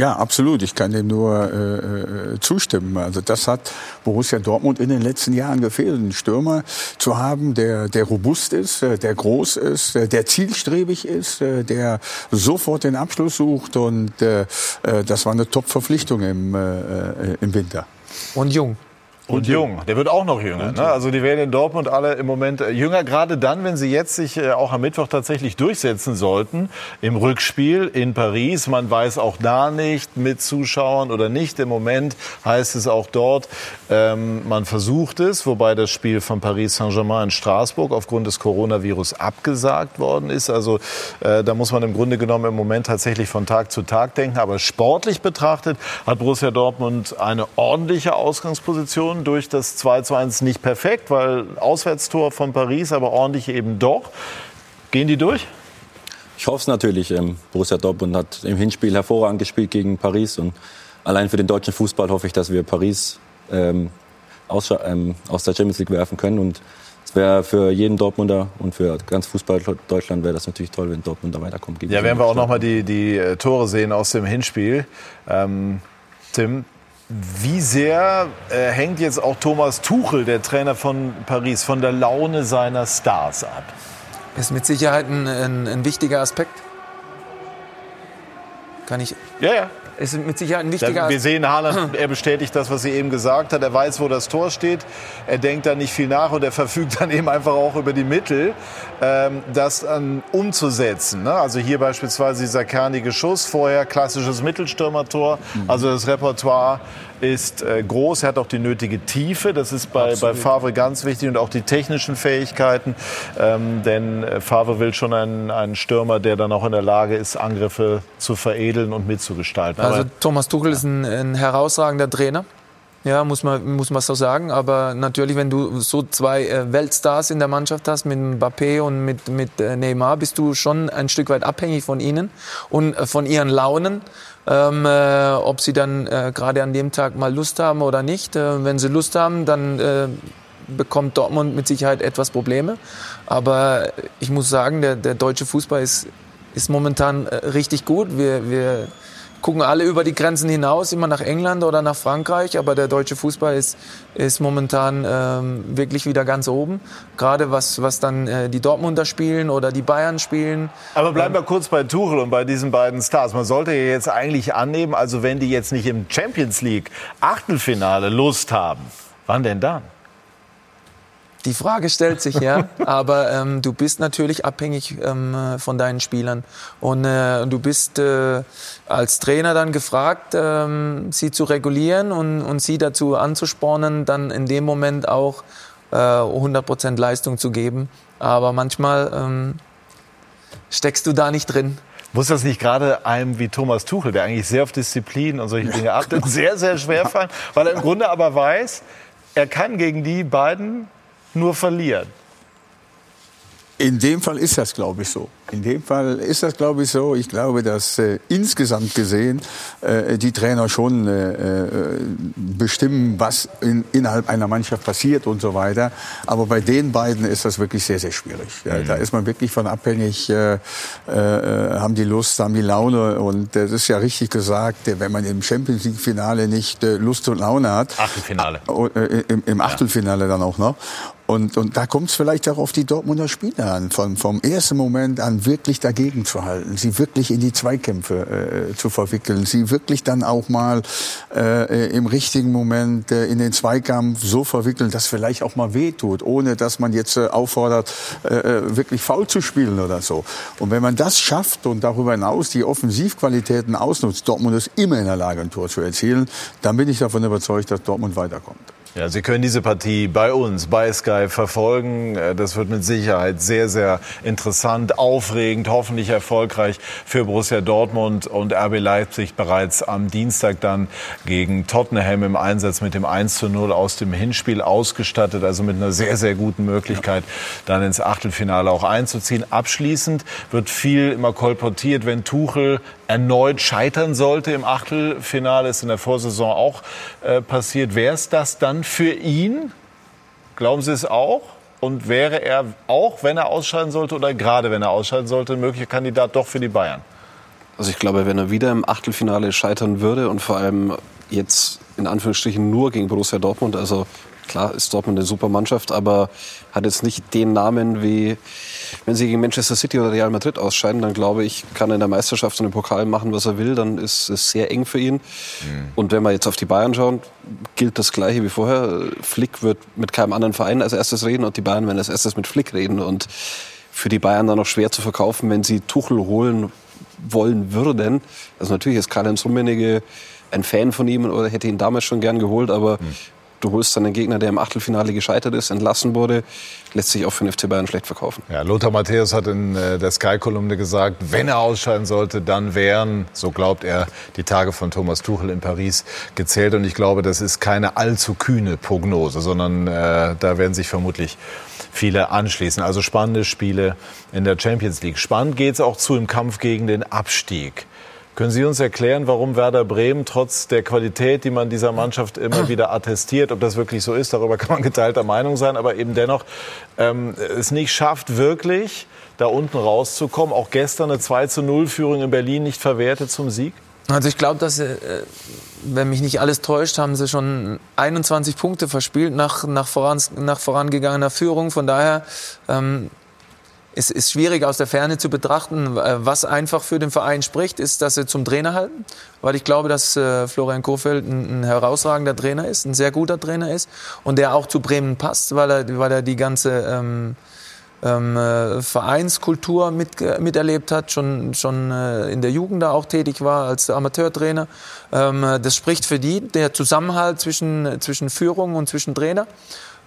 Ja, absolut. Ich kann dem nur äh, äh, zustimmen. Also das hat Borussia Dortmund in den letzten Jahren gefehlt, einen Stürmer zu haben, der, der robust ist, äh, der groß ist, äh, der zielstrebig ist, der sofort den Abschluss sucht. Und äh das war eine Top-Verpflichtung im, äh, im Winter. Und jung. Und jung. Der wird auch noch jünger. Ne? Also die werden in Dortmund alle im Moment äh, jünger. Gerade dann, wenn sie jetzt sich äh, auch am Mittwoch tatsächlich durchsetzen sollten im Rückspiel in Paris. Man weiß auch da nicht mit Zuschauern oder nicht. Im Moment heißt es auch dort, ähm, man versucht es, wobei das Spiel von Paris Saint-Germain in Straßburg aufgrund des Coronavirus abgesagt worden ist. Also äh, da muss man im Grunde genommen im Moment tatsächlich von Tag zu Tag denken. Aber sportlich betrachtet hat Borussia Dortmund eine ordentliche Ausgangsposition durch das 2 zu 1 nicht perfekt, weil Auswärtstor von Paris, aber ordentlich eben doch. Gehen die durch? Ich hoffe es natürlich. Ähm, Borussia Dortmund hat im Hinspiel hervorragend gespielt gegen Paris. Und allein für den deutschen Fußball hoffe ich, dass wir Paris ähm, aus, ähm, aus der Champions League werfen können. Und es wäre für jeden Dortmunder und für ganz Fußball Deutschland wäre das natürlich toll, wenn Dortmund da weiterkommt. Ja, werden wir auch noch mal die, die äh, Tore sehen aus dem Hinspiel. Ähm, Tim, wie sehr äh, hängt jetzt auch Thomas Tuchel, der Trainer von Paris, von der Laune seiner Stars ab? Ist mit Sicherheit ein, ein, ein wichtiger Aspekt. Kann ich. Ja, ja ist mit Sicherheit ein wichtiger. Wir sehen Haaland, er bestätigt das, was sie eben gesagt hat. Er weiß, wo das Tor steht. Er denkt da nicht viel nach und er verfügt dann eben einfach auch über die Mittel, ähm, das dann umzusetzen. Ne? Also hier beispielsweise dieser kernige Schuss, vorher klassisches Mittelstürmertor. Mhm. Also das Repertoire ist äh, groß, er hat auch die nötige Tiefe. Das ist bei, bei Favre ganz wichtig und auch die technischen Fähigkeiten. Ähm, denn äh, Favre will schon einen, einen Stürmer, der dann auch in der Lage ist, Angriffe zu veredeln und mitzugestalten. Also Aber, Thomas Tuchel ja. ist ein, ein herausragender Trainer. Ja, muss man, muss man so sagen. Aber natürlich, wenn du so zwei äh, Weltstars in der Mannschaft hast, mit Mbappé und mit, mit Neymar, bist du schon ein Stück weit abhängig von ihnen und von ihren Launen. Ähm, äh, ob sie dann äh, gerade an dem Tag mal Lust haben oder nicht. Äh, wenn sie Lust haben, dann äh, bekommt Dortmund mit Sicherheit etwas Probleme. Aber ich muss sagen, der, der deutsche Fußball ist, ist momentan äh, richtig gut. Wir, wir gucken alle über die Grenzen hinaus, immer nach England oder nach Frankreich, aber der deutsche Fußball ist, ist momentan ähm, wirklich wieder ganz oben. Gerade was, was dann äh, die Dortmunder spielen oder die Bayern spielen. Aber bleiben wir kurz bei Tuchel und bei diesen beiden Stars. Man sollte ja jetzt eigentlich annehmen, also wenn die jetzt nicht im Champions League Achtelfinale Lust haben, wann denn dann? Die Frage stellt sich, ja. Aber ähm, du bist natürlich abhängig ähm, von deinen Spielern. Und äh, du bist äh, als Trainer dann gefragt, ähm, sie zu regulieren und, und sie dazu anzuspornen, dann in dem Moment auch äh, 100% Leistung zu geben. Aber manchmal ähm, steckst du da nicht drin. Muss das nicht gerade einem wie Thomas Tuchel, der eigentlich sehr auf Disziplin und solche Dinge achtet, sehr, sehr schwer fallen? Weil er im Grunde aber weiß, er kann gegen die beiden nur verlieren. In dem Fall ist das, glaube ich, so. In dem Fall ist das, glaube ich, so. Ich glaube, dass äh, insgesamt gesehen äh, die Trainer schon äh, äh, bestimmen, was in, innerhalb einer Mannschaft passiert und so weiter. Aber bei den beiden ist das wirklich sehr, sehr schwierig. Ja, mhm. Da ist man wirklich von abhängig, äh, äh, haben die Lust, haben die Laune. Und das ist ja richtig gesagt, wenn man im Champions League-Finale nicht äh, Lust und Laune hat. Achtelfinale. Äh, im, Im Achtelfinale ja. dann auch noch. Und, und da kommt es vielleicht auch auf die Dortmunder Spieler an, von, vom ersten Moment an wirklich dagegen zu halten, sie wirklich in die Zweikämpfe äh, zu verwickeln, sie wirklich dann auch mal äh, im richtigen Moment äh, in den Zweikampf so verwickeln, dass vielleicht auch mal wehtut, ohne dass man jetzt äh, auffordert, äh, äh, wirklich faul zu spielen oder so. Und wenn man das schafft und darüber hinaus die Offensivqualitäten ausnutzt, Dortmund ist immer in der Lage, ein Tor zu erzielen, dann bin ich davon überzeugt, dass Dortmund weiterkommt. Ja, Sie können diese Partie bei uns, bei Sky verfolgen. Äh, das wird mit Sicherheit sehr, sehr interessant, aufregend, hoffentlich erfolgreich für Borussia Dortmund und RB Leipzig bereits am Dienstag dann gegen Tottenham im Einsatz mit dem 1 zu 0 aus dem Hinspiel ausgestattet. Also mit einer sehr, sehr guten Möglichkeit, dann ins Achtelfinale auch einzuziehen. Abschließend wird viel immer kolportiert, wenn Tuchel erneut scheitern sollte im Achtelfinale, ist in der Vorsaison auch äh, passiert. Wäre es das dann für ihn? Glauben Sie es auch? Und wäre er auch, wenn er ausscheiden sollte oder gerade wenn er ausscheiden sollte, ein möglicher Kandidat doch für die Bayern? Also ich glaube, wenn er wieder im Achtelfinale scheitern würde und vor allem jetzt in Anführungsstrichen nur gegen Borussia Dortmund, also klar ist Dortmund eine super Mannschaft, aber hat jetzt nicht den Namen wie wenn sie gegen Manchester City oder Real Madrid ausscheiden, dann glaube ich, kann er in der Meisterschaft und im Pokal machen, was er will. Dann ist es sehr eng für ihn. Mhm. Und wenn wir jetzt auf die Bayern schauen, gilt das Gleiche wie vorher. Flick wird mit keinem anderen Verein als erstes reden und die Bayern werden als erstes mit Flick reden. Und für die Bayern dann noch schwer zu verkaufen, wenn sie Tuchel holen wollen würden. Also natürlich ist Karl-Heinz Rummenigge ein Fan von ihm oder hätte ihn damals schon gern geholt, aber mhm. Du holst dann einen Gegner, der im Achtelfinale gescheitert ist, entlassen wurde, lässt sich auch für den FC Bayern schlecht verkaufen. Ja, Lothar Matthäus hat in äh, der Sky-Kolumne gesagt, wenn er ausscheiden sollte, dann wären, so glaubt er, die Tage von Thomas Tuchel in Paris gezählt. Und ich glaube, das ist keine allzu kühne Prognose, sondern äh, da werden sich vermutlich viele anschließen. Also spannende Spiele in der Champions League. Spannend geht es auch zu im Kampf gegen den Abstieg. Können Sie uns erklären, warum Werder Bremen trotz der Qualität, die man dieser Mannschaft immer wieder attestiert, ob das wirklich so ist, darüber kann man geteilter Meinung sein, aber eben dennoch ähm, es nicht schafft, wirklich da unten rauszukommen? Auch gestern eine 2 zu 0 Führung in Berlin nicht verwertet zum Sieg? Also ich glaube, dass, äh, wenn mich nicht alles täuscht, haben sie schon 21 Punkte verspielt nach, nach, voran, nach vorangegangener Führung. Von daher ähm, es ist schwierig aus der Ferne zu betrachten. Äh, was einfach für den Verein spricht, ist, dass sie zum Trainer halten. Weil ich glaube, dass äh, Florian Kohfeldt ein, herausragender Trainer ist, ein sehr guter Trainer ist und der auch zu Bremen passt, weil er, weil er die ganze ähm, ähm, äh, Vereinskultur mit, miterlebt hat, schon, schon in der Jugend da auch tätig war als Amateurtrainer. Ähm, das spricht für die, der Zusammenhalt zwischen, zwischen Führung und zwischen Trainer,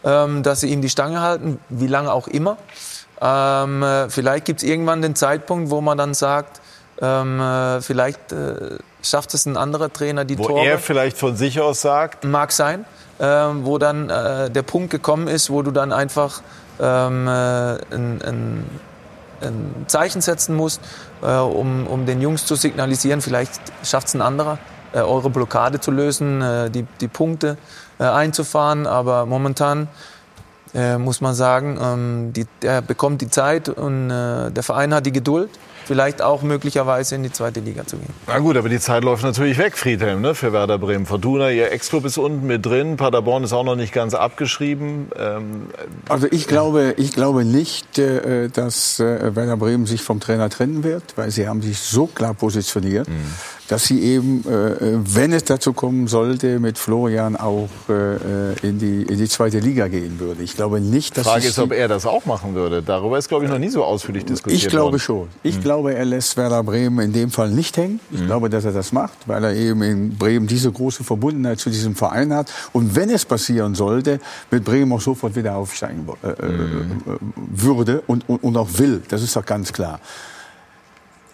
ähm, dass sie ihm die Stange halten, wie lange auch immer. Ähm, äh, vielleicht gibt es irgendwann den Zeitpunkt, wo man dann sagt, ähm, äh, vielleicht äh, schafft es ein anderer Trainer die wo Tore. Wo er vielleicht von sich aus sagt. Mag sein, ähm, wo dann äh, der Punkt gekommen ist, wo du dann einfach ähm, äh, ein, ein, ein, Zeichen setzen musst, äh, um, um den Jungs zu signalisieren, vielleicht schafft es ein anderer, eure Blockade zu lösen, die, die Punkte einzufahren. Aber momentan äh, muss man sagen. Ähm, die, der bekommt die Zeit und äh, der Verein hat die Geduld vielleicht auch möglicherweise in die zweite Liga zu gehen. Na gut, aber die Zeit läuft natürlich weg, Friedhelm, ne, für Werder Bremen. Fortuna, ihr Ex-Club ist unten mit drin. Paderborn ist auch noch nicht ganz abgeschrieben. Ähm, also ich glaube, ich glaube nicht, äh, dass äh, Werder Bremen sich vom Trainer trennen wird, weil sie haben sich so klar positioniert. Mhm dass sie eben, äh, wenn es dazu kommen sollte, mit Florian auch in, die, in die zweite Liga gehen würde. Ich glaube nicht, dass Die Frage ist, ob er das auch machen würde. Darüber ist, glaube ich, noch nie so ausführlich diskutiert Ich glaube worden. schon. Ich mhm glaube, er lässt Werder Bremen in dem Fall nicht hängen. Ich mhm. glaube, dass er das macht, weil er eben in Bremen diese große Verbundenheit zu diesem Verein hat. Und wenn es passieren sollte, wird Bremen auch sofort wieder aufsteigen äh, äh mhm. würde und, und, und, auch will. Das ist doch ganz klar.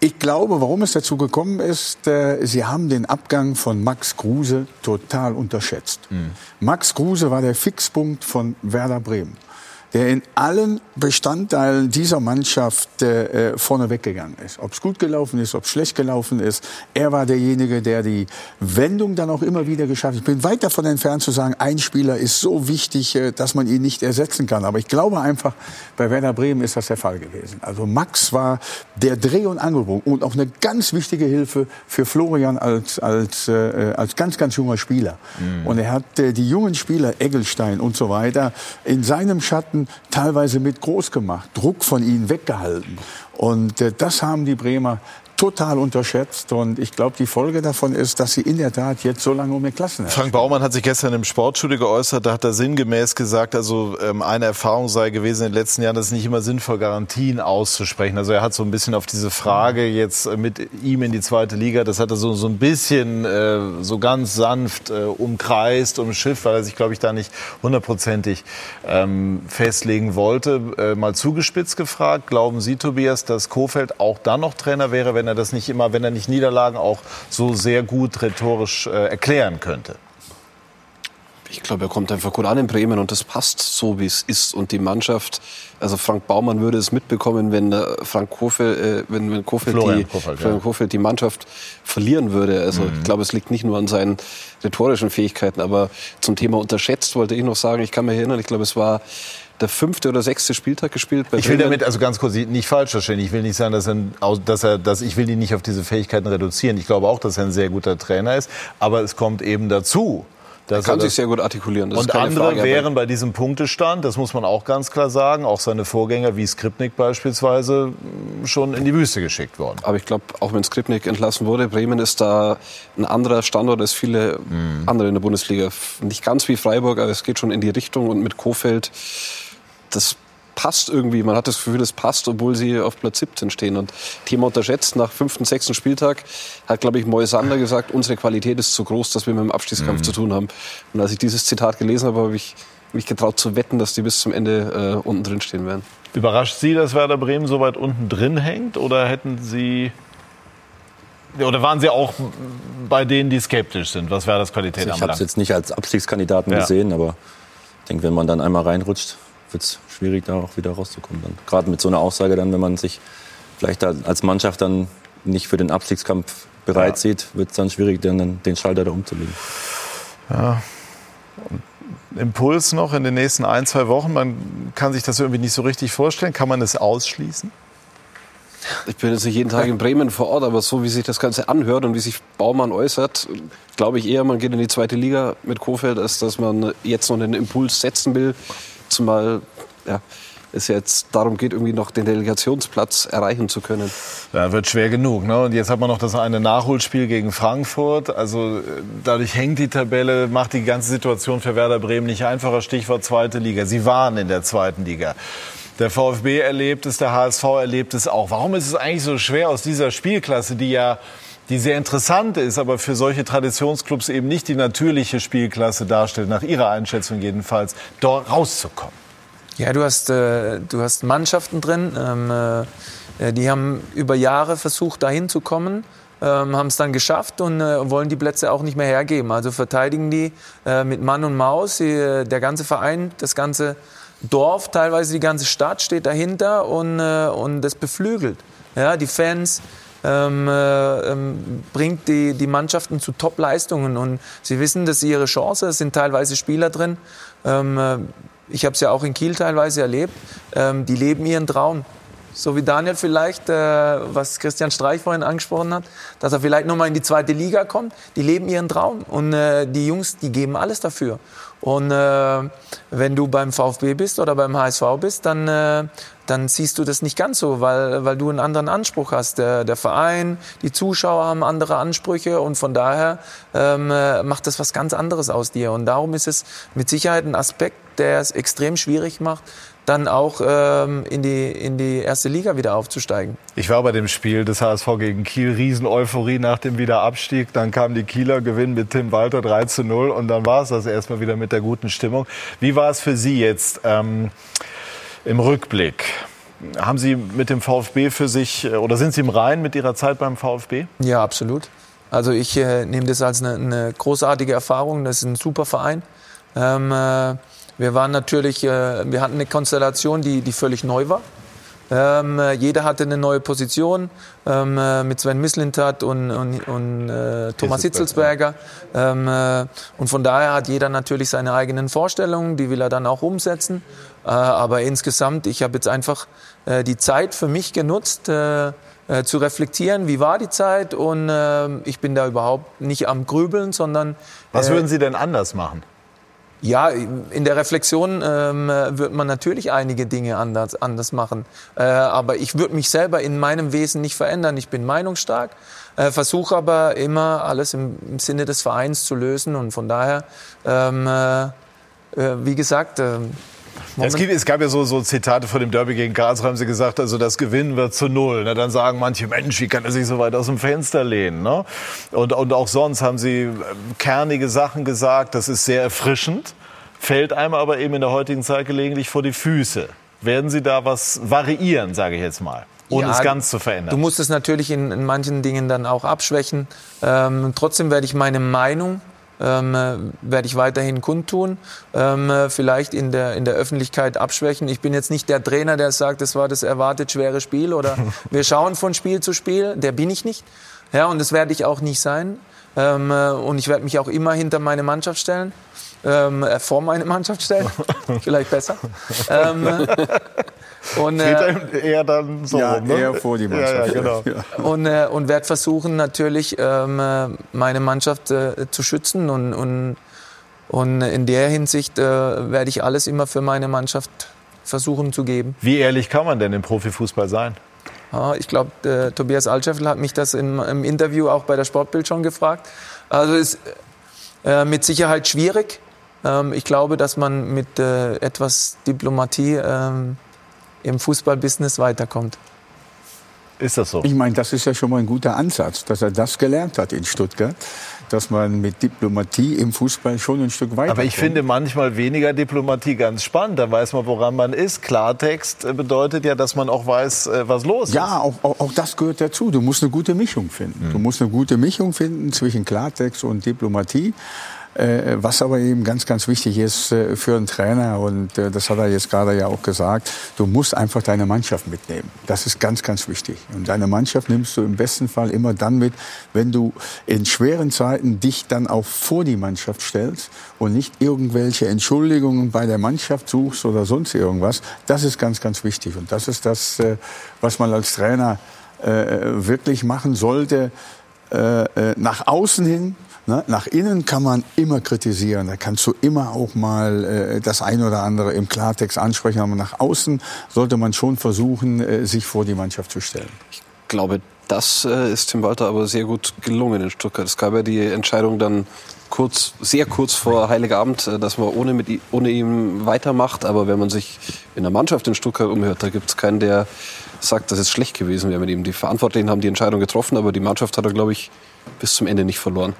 Ich glaube, warum es dazu gekommen ist, äh, Sie haben den Abgang von Max Kruse total unterschätzt. Mhm. Max Kruse war der Fixpunkt von Werder Bremen der in allen Bestandteilen dieser Mannschaft äh, vorne weggegangen ist. Ob es gut gelaufen ist, ob es schlecht gelaufen ist. Er war derjenige, der die Wendung dann auch immer wieder geschafft hat. Ich bin weit davon entfernt zu sagen, ein Spieler ist so wichtig, äh, dass man ihn nicht ersetzen kann. Aber ich glaube einfach, bei Werder Bremen ist das der Fall gewesen. Also Max war der Dreh- und Angelpunkt und auch eine ganz wichtige Hilfe für Florian als, als, äh, als ganz, ganz junger Spieler. Mhm. Und er hat äh, die jungen Spieler, Eggelstein und so weiter, in seinem Schatten Mannschaften teilweise mit groß gemacht, Druck von ihnen weggehalten. Und äh, das haben die Bremer total unterschätzt. Und ich glaube, die Folge davon ist, dass sie in der Tat jetzt so lange um den Klassen Frank Baumann hat sich gestern im Sportstudio geäußert. Da hat er sinngemäß gesagt, also ähm, eine Erfahrung sei gewesen in den letzten Jahren, dass es nicht immer sinnvoll Garantien auszusprechen. Also er hat so ein bisschen auf diese Frage jetzt mit ihm in die zweite Liga, das hat er so, so ein bisschen äh, so ganz sanft äh, umkreist, umschifft, weil er sich, glaube ich, da nicht hundertprozentig ähm, festlegen wollte. Äh, mal zugespitzt gefragt, glauben Sie, Tobias, dass Kofeld auch dann noch Trainer wäre, wenn er das nicht immer, wenn er nicht Niederlagen auch so sehr gut rhetorisch äh, erklären könnte? Ich glaube, er kommt einfach gut an in Bremen und das passt so, wie es ist. Und die Mannschaft, also Frank Baumann würde es mitbekommen, wenn äh, Frank Kofeld, äh, wenn, wenn Florian die, Kofeld, ja. Kofeld die Mannschaft verlieren würde. Also Mhm. ich glaube, es liegt nicht nur an seinen rhetorischen Fähigkeiten, aber zum Thema unterschätzt wollte ich noch sagen, ich kann mich erinnern, ich glaube, es war der fünfte oder sechste Spieltag gespielt bei Ich will damit also ganz kurz nicht falsch verstehen. Ich will nicht sagen, dass er, dass er, dass ich will ihn nicht auf diese Fähigkeiten reduzieren. Ich glaube auch, dass er ein sehr guter Trainer ist. Aber es kommt eben dazu. Dass Er kann sich sehr gut artikulieren. Und andere Frage, wären bei diesem Punktestand, das muss man auch ganz klar sagen, auch seine Vorgänger wie Skripnik beispielsweise schon in die Wüste geschickt worden. Aber ich glaube, auch wenn Skripnik entlassen wurde, Bremen ist da ein anderer Standort als viele Mhm. andere in der Bundesliga. Nicht ganz wie Freiburg, aber es geht schon in die Richtung. Und mit Kofeld, das passt irgendwie. Man hat das Gefühl, es passt, obwohl sie auf Platz 17 stehen. Und Thema unterschätzt, nach fünften, sechsten Spieltag hat, glaube ich, Moisander gesagt, unsere Qualität ist zu groß, dass wir mit dem Abstiegskampf Mhm. zu tun haben. Und als ich dieses Zitat gelesen habe, habe ich mich getraut zu wetten, dass die bis zum Ende äh, unten drin stehen werden. Überrascht Sie, dass Werder Bremen so weit unten drin hängt? Oder hätten Sie. Oder waren Sie auch bei denen, die skeptisch sind, was Werders Qualität Also ich habe es anbelangt? jetzt nicht als Abstiegskandidaten Ja. gesehen, aber ich denke, wenn man dann einmal reinrutscht, wird es schwierig, da auch wieder rauszukommen. Dann. Gerade mit so einer Aussage dann, wenn man sich vielleicht als Mannschaft dann nicht für den Abstiegskampf bereit Ja. sieht, wird es dann schwierig, dann den Schalter da umzulegen. Ja. Impuls noch in den nächsten ein, zwei Wochen. Man kann sich das irgendwie nicht so richtig vorstellen. Kann man es ausschließen? Ich bin jetzt nicht jeden Tag in Bremen vor Ort, aber so wie sich das Ganze anhört und wie sich Baumann äußert, glaube ich eher, man geht in die zweite Liga mit Kofeld, als dass man jetzt noch einen Impuls setzen will. Zumal ja, es jetzt darum geht, irgendwie noch den Delegationsplatz erreichen zu können. Ja, wird schwer genug. Ne? Und jetzt hat man noch das eine Nachholspiel gegen Frankfurt. Also äh, dadurch hängt die Tabelle, macht die ganze Situation für Werder Bremen nicht einfacher. Stichwort zweite Liga. Sie waren in der zweiten Liga. Der VfB erlebt es, der HSV erlebt es auch. Warum ist es eigentlich so schwer aus dieser Spielklasse, die ja die sehr interessant ist, aber für solche Traditionsclubs eben nicht die natürliche Spielklasse darstellt, nach Ihrer Einschätzung jedenfalls, dort rauszukommen? Ja, du hast, äh, du hast Mannschaften drin, ähm, äh, die haben über Jahre versucht, dahin zu kommen, ähm, haben es dann geschafft und äh, wollen die Plätze auch nicht mehr hergeben. Also verteidigen die äh, mit Mann und Maus. Die, äh, der ganze Verein, das ganze Dorf, teilweise die ganze Stadt steht dahinter und, äh, und das beflügelt. Ja, die Fans, ähm, äh, ähm, bringt die, die Mannschaften zu Top-Leistungen. Und sie wissen, dass sie ihre Chance, es sind teilweise Spieler drin. Ähm, äh, ich habe es ja auch in Kiel teilweise erlebt. Ähm, die leben ihren Traum. So wie Daniel vielleicht, äh, was Christian Streich vorhin angesprochen hat, dass er vielleicht nochmal in die zweite Liga kommt. Die leben ihren Traum. Und äh, die Jungs, die geben alles dafür. Und äh, wenn du beim VfB bist oder beim HSV bist, dann, äh, dann siehst du das nicht ganz so, weil, weil du einen anderen Anspruch hast. Der, der Verein, die Zuschauer haben andere Ansprüche und von daher ähm, äh, macht das was ganz anderes aus dir. Und darum ist es mit Sicherheit ein Aspekt, der es extrem schwierig macht, dann auch ähm, in, die, in die erste Liga wieder aufzusteigen. Ich war bei dem Spiel des HSV gegen Kiel, Riesen-Euphorie nach dem Wiederabstieg. Dann kam die Kieler Gewinn mit Tim Walter 3 zu 0 und dann war es das erstmal wieder mit der guten Stimmung. Wie war es für Sie jetzt ähm, im Rückblick? Haben Sie mit dem VfB für sich äh, oder sind Sie im Reinen mit Ihrer Zeit beim VfB? Ja, absolut. Also ich äh, nehme das als eine, eine großartige Erfahrung. Das ist ein super Verein. Ähm, äh, wir waren natürlich, äh, wir hatten eine Konstellation, die, die völlig neu war. Ähm, äh, jeder hatte eine neue Position ähm, äh, mit Sven Mislintat und, und, und äh, Thomas Hitzelsberger. Ähm, äh, und von daher hat jeder natürlich seine eigenen Vorstellungen, die will er dann auch umsetzen. Äh, aber insgesamt, ich habe jetzt einfach äh, die Zeit für mich genutzt, äh, äh, zu reflektieren, wie war die Zeit und ich bin da überhaupt nicht am Grübeln, sondern... Was würden Sie denn anders machen? Ja, in der Reflexion ähm, wird man natürlich einige Dinge anders, anders machen. Äh, aber ich würde mich selber in meinem Wesen nicht verändern. Ich bin meinungsstark, äh, versuche aber immer alles im, im Sinne des Vereins zu lösen. Und von daher, ähm, äh, äh, wie gesagt, ähm, Ja, es, gibt, es gab ja so, so Zitate vor dem Derby gegen Karlsruhe, haben sie gesagt, also das Gewinnen wird zu null. Na, dann sagen manche, Mensch, wie kann er sich so weit aus dem Fenster lehnen? Ne? Und, und auch sonst haben sie ähm, kernige Sachen gesagt, das ist sehr erfrischend, fällt einem aber eben in der heutigen Zeit gelegentlich vor die Füße. Werden Sie da was variieren, sage ich jetzt mal, ohne Ja, es ganz zu verändern? Du musst es natürlich in, in manchen Dingen dann auch abschwächen. Ähm, trotzdem werde ich meine Meinung ähm, äh, werde ich weiterhin kundtun, ähm, äh, vielleicht in der, in der Öffentlichkeit abschwächen. Ich bin jetzt nicht der Trainer, der sagt, das war das erwartet schwere Spiel oder wir schauen von Spiel zu Spiel. Der bin ich nicht. Ja, und das werde ich auch nicht sein. Ähm, äh, und ich werde mich auch immer hinter meine Mannschaft stellen. Ähm, äh, vor meine Mannschaft stellen. Vielleicht besser. Ähm, und, äh, eher dann so, ja, ne? eher vor die Mannschaft. Ja, ja, genau. Und, äh, und werde versuchen, natürlich ähm, äh, meine Mannschaft äh, zu schützen. Und, und, und in der Hinsicht äh, werde ich alles immer für meine Mannschaft versuchen zu geben. Wie ehrlich kann man denn im Profifußball sein? Ja, ich glaube, Tobias Altscheffel hat mich das im, im, Interview auch bei der Sportbild schon gefragt. Also ist äh, mit Sicherheit schwierig. Ähm, ich glaube, dass man mit äh, etwas Diplomatie ähm, im Fußballbusiness weiterkommt. Ist das so? Ich meine, das ist ja schon mal ein guter Ansatz, dass er das gelernt hat in Stuttgart, dass man mit Diplomatie im Fußball schon ein Stück weiter. Aber ich finde manchmal weniger Diplomatie ganz spannend. Da weiß man, woran man ist. Klartext bedeutet ja, dass man auch weiß, äh, was los ist. Ja, auch, auch, auch das gehört dazu. Du musst eine gute Mischung finden. Mhm. Du musst eine gute Mischung finden zwischen Klartext und Diplomatie. Äh, was aber eben ganz, ganz wichtig ist äh, für einen Trainer, und äh, das hat er jetzt gerade ja auch gesagt, du musst einfach deine Mannschaft mitnehmen. Das ist ganz, ganz wichtig. Und deine Mannschaft nimmst du im besten Fall immer dann mit, wenn du in schweren Zeiten dich dann auch vor die Mannschaft stellst und nicht irgendwelche Entschuldigungen bei der Mannschaft suchst oder sonst irgendwas. Das ist ganz, ganz wichtig. Und das ist das, was man als Trainer wirklich machen sollte. Nach außen hin Ne? Nach innen kann man immer kritisieren. Da kannst du immer auch mal äh, das eine oder andere im Klartext ansprechen. Aber nach außen sollte man schon versuchen, äh, sich vor die Mannschaft zu stellen. Ich glaube, das äh, ist Tim Walter aber sehr gut gelungen in Stuttgart. Es gab ja die Entscheidung dann kurz, sehr kurz vor Heiligabend, äh, dass man ohne, mit, ohne ihn weitermacht. Aber wenn man sich in der Mannschaft in Stuttgart umhört, da gibt es keinen, der sagt, dass es schlecht gewesen wäre mit ihm. Die Verantwortlichen haben die Entscheidung getroffen, aber die Mannschaft hat er, glaube ich, bis zum Ende nicht verloren.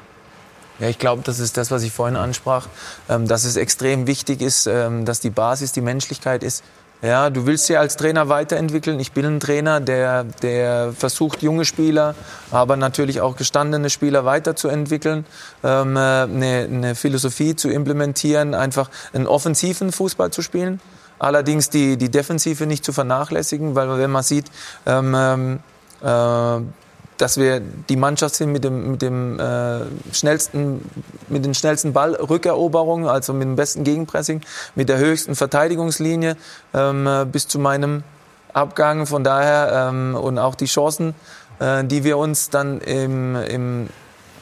Ja, ich glaube, das ist das, was ich vorhin ansprach, ähm, dass es extrem wichtig ist, ähm, dass die Basis die Menschlichkeit ist. Ja, du willst sie als Trainer weiterentwickeln. Ich bin ein Trainer, der, der versucht, junge Spieler, aber natürlich auch gestandene Spieler weiterzuentwickeln, ähm, eine, eine Philosophie zu implementieren, einfach einen offensiven Fußball zu spielen. Allerdings die, die Defensive nicht zu vernachlässigen, weil wenn man sieht, ähm, äh, dass wir die Mannschaft sind mit dem, mit dem äh, schnellsten, mit den schnellsten Ballrückeroberungen, also mit dem besten Gegenpressing, mit der höchsten Verteidigungslinie ähm, äh, bis zu meinem Abgang. Von daher ähm, und auch die Chancen, äh, die wir uns dann im, im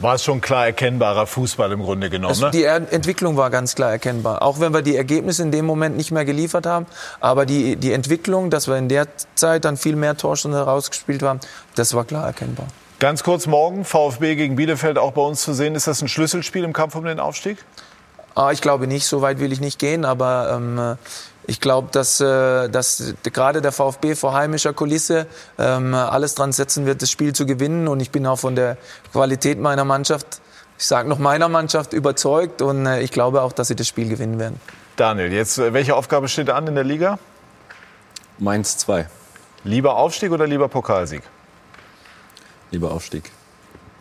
war es schon klar erkennbarer Fußball im Grunde genommen. Also die Entwicklung war ganz klar erkennbar. Auch wenn wir die Ergebnisse in dem Moment nicht mehr geliefert haben. Aber die, die Entwicklung, dass wir in der Zeit dann viel mehr Torstunden herausgespielt haben, das war klar erkennbar. Ganz kurz morgen, VfB gegen Bielefeld auch bei uns zu sehen. Ist das ein Schlüsselspiel im Kampf um den Aufstieg? Ah, ich glaube nicht, so weit will ich nicht gehen, aber ähm, ich glaube, dass, äh, dass gerade der VfB vor heimischer Kulisse ähm, alles dran setzen wird, das Spiel zu gewinnen. Und ich bin auch von der Qualität meiner Mannschaft, ich sage noch meiner Mannschaft, überzeugt. Und äh, ich glaube auch, dass sie das Spiel gewinnen werden. Daniel, jetzt äh, welche Aufgabe steht an in der Liga? Mainz 2. Lieber Aufstieg oder lieber Pokalsieg? Lieber Aufstieg.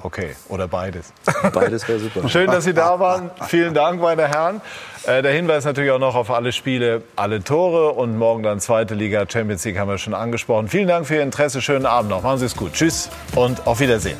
Okay, oder beides. Beides wäre super. Schön, dass Sie da waren. Vielen Dank, meine Herren. Äh, der Hinweis natürlich auch noch auf alle Spiele, alle Tore und morgen dann zweite Liga Champions League haben wir schon angesprochen. Vielen Dank für Ihr Interesse. Schönen Abend noch. Machen Sie es gut. Tschüss und auf Wiedersehen.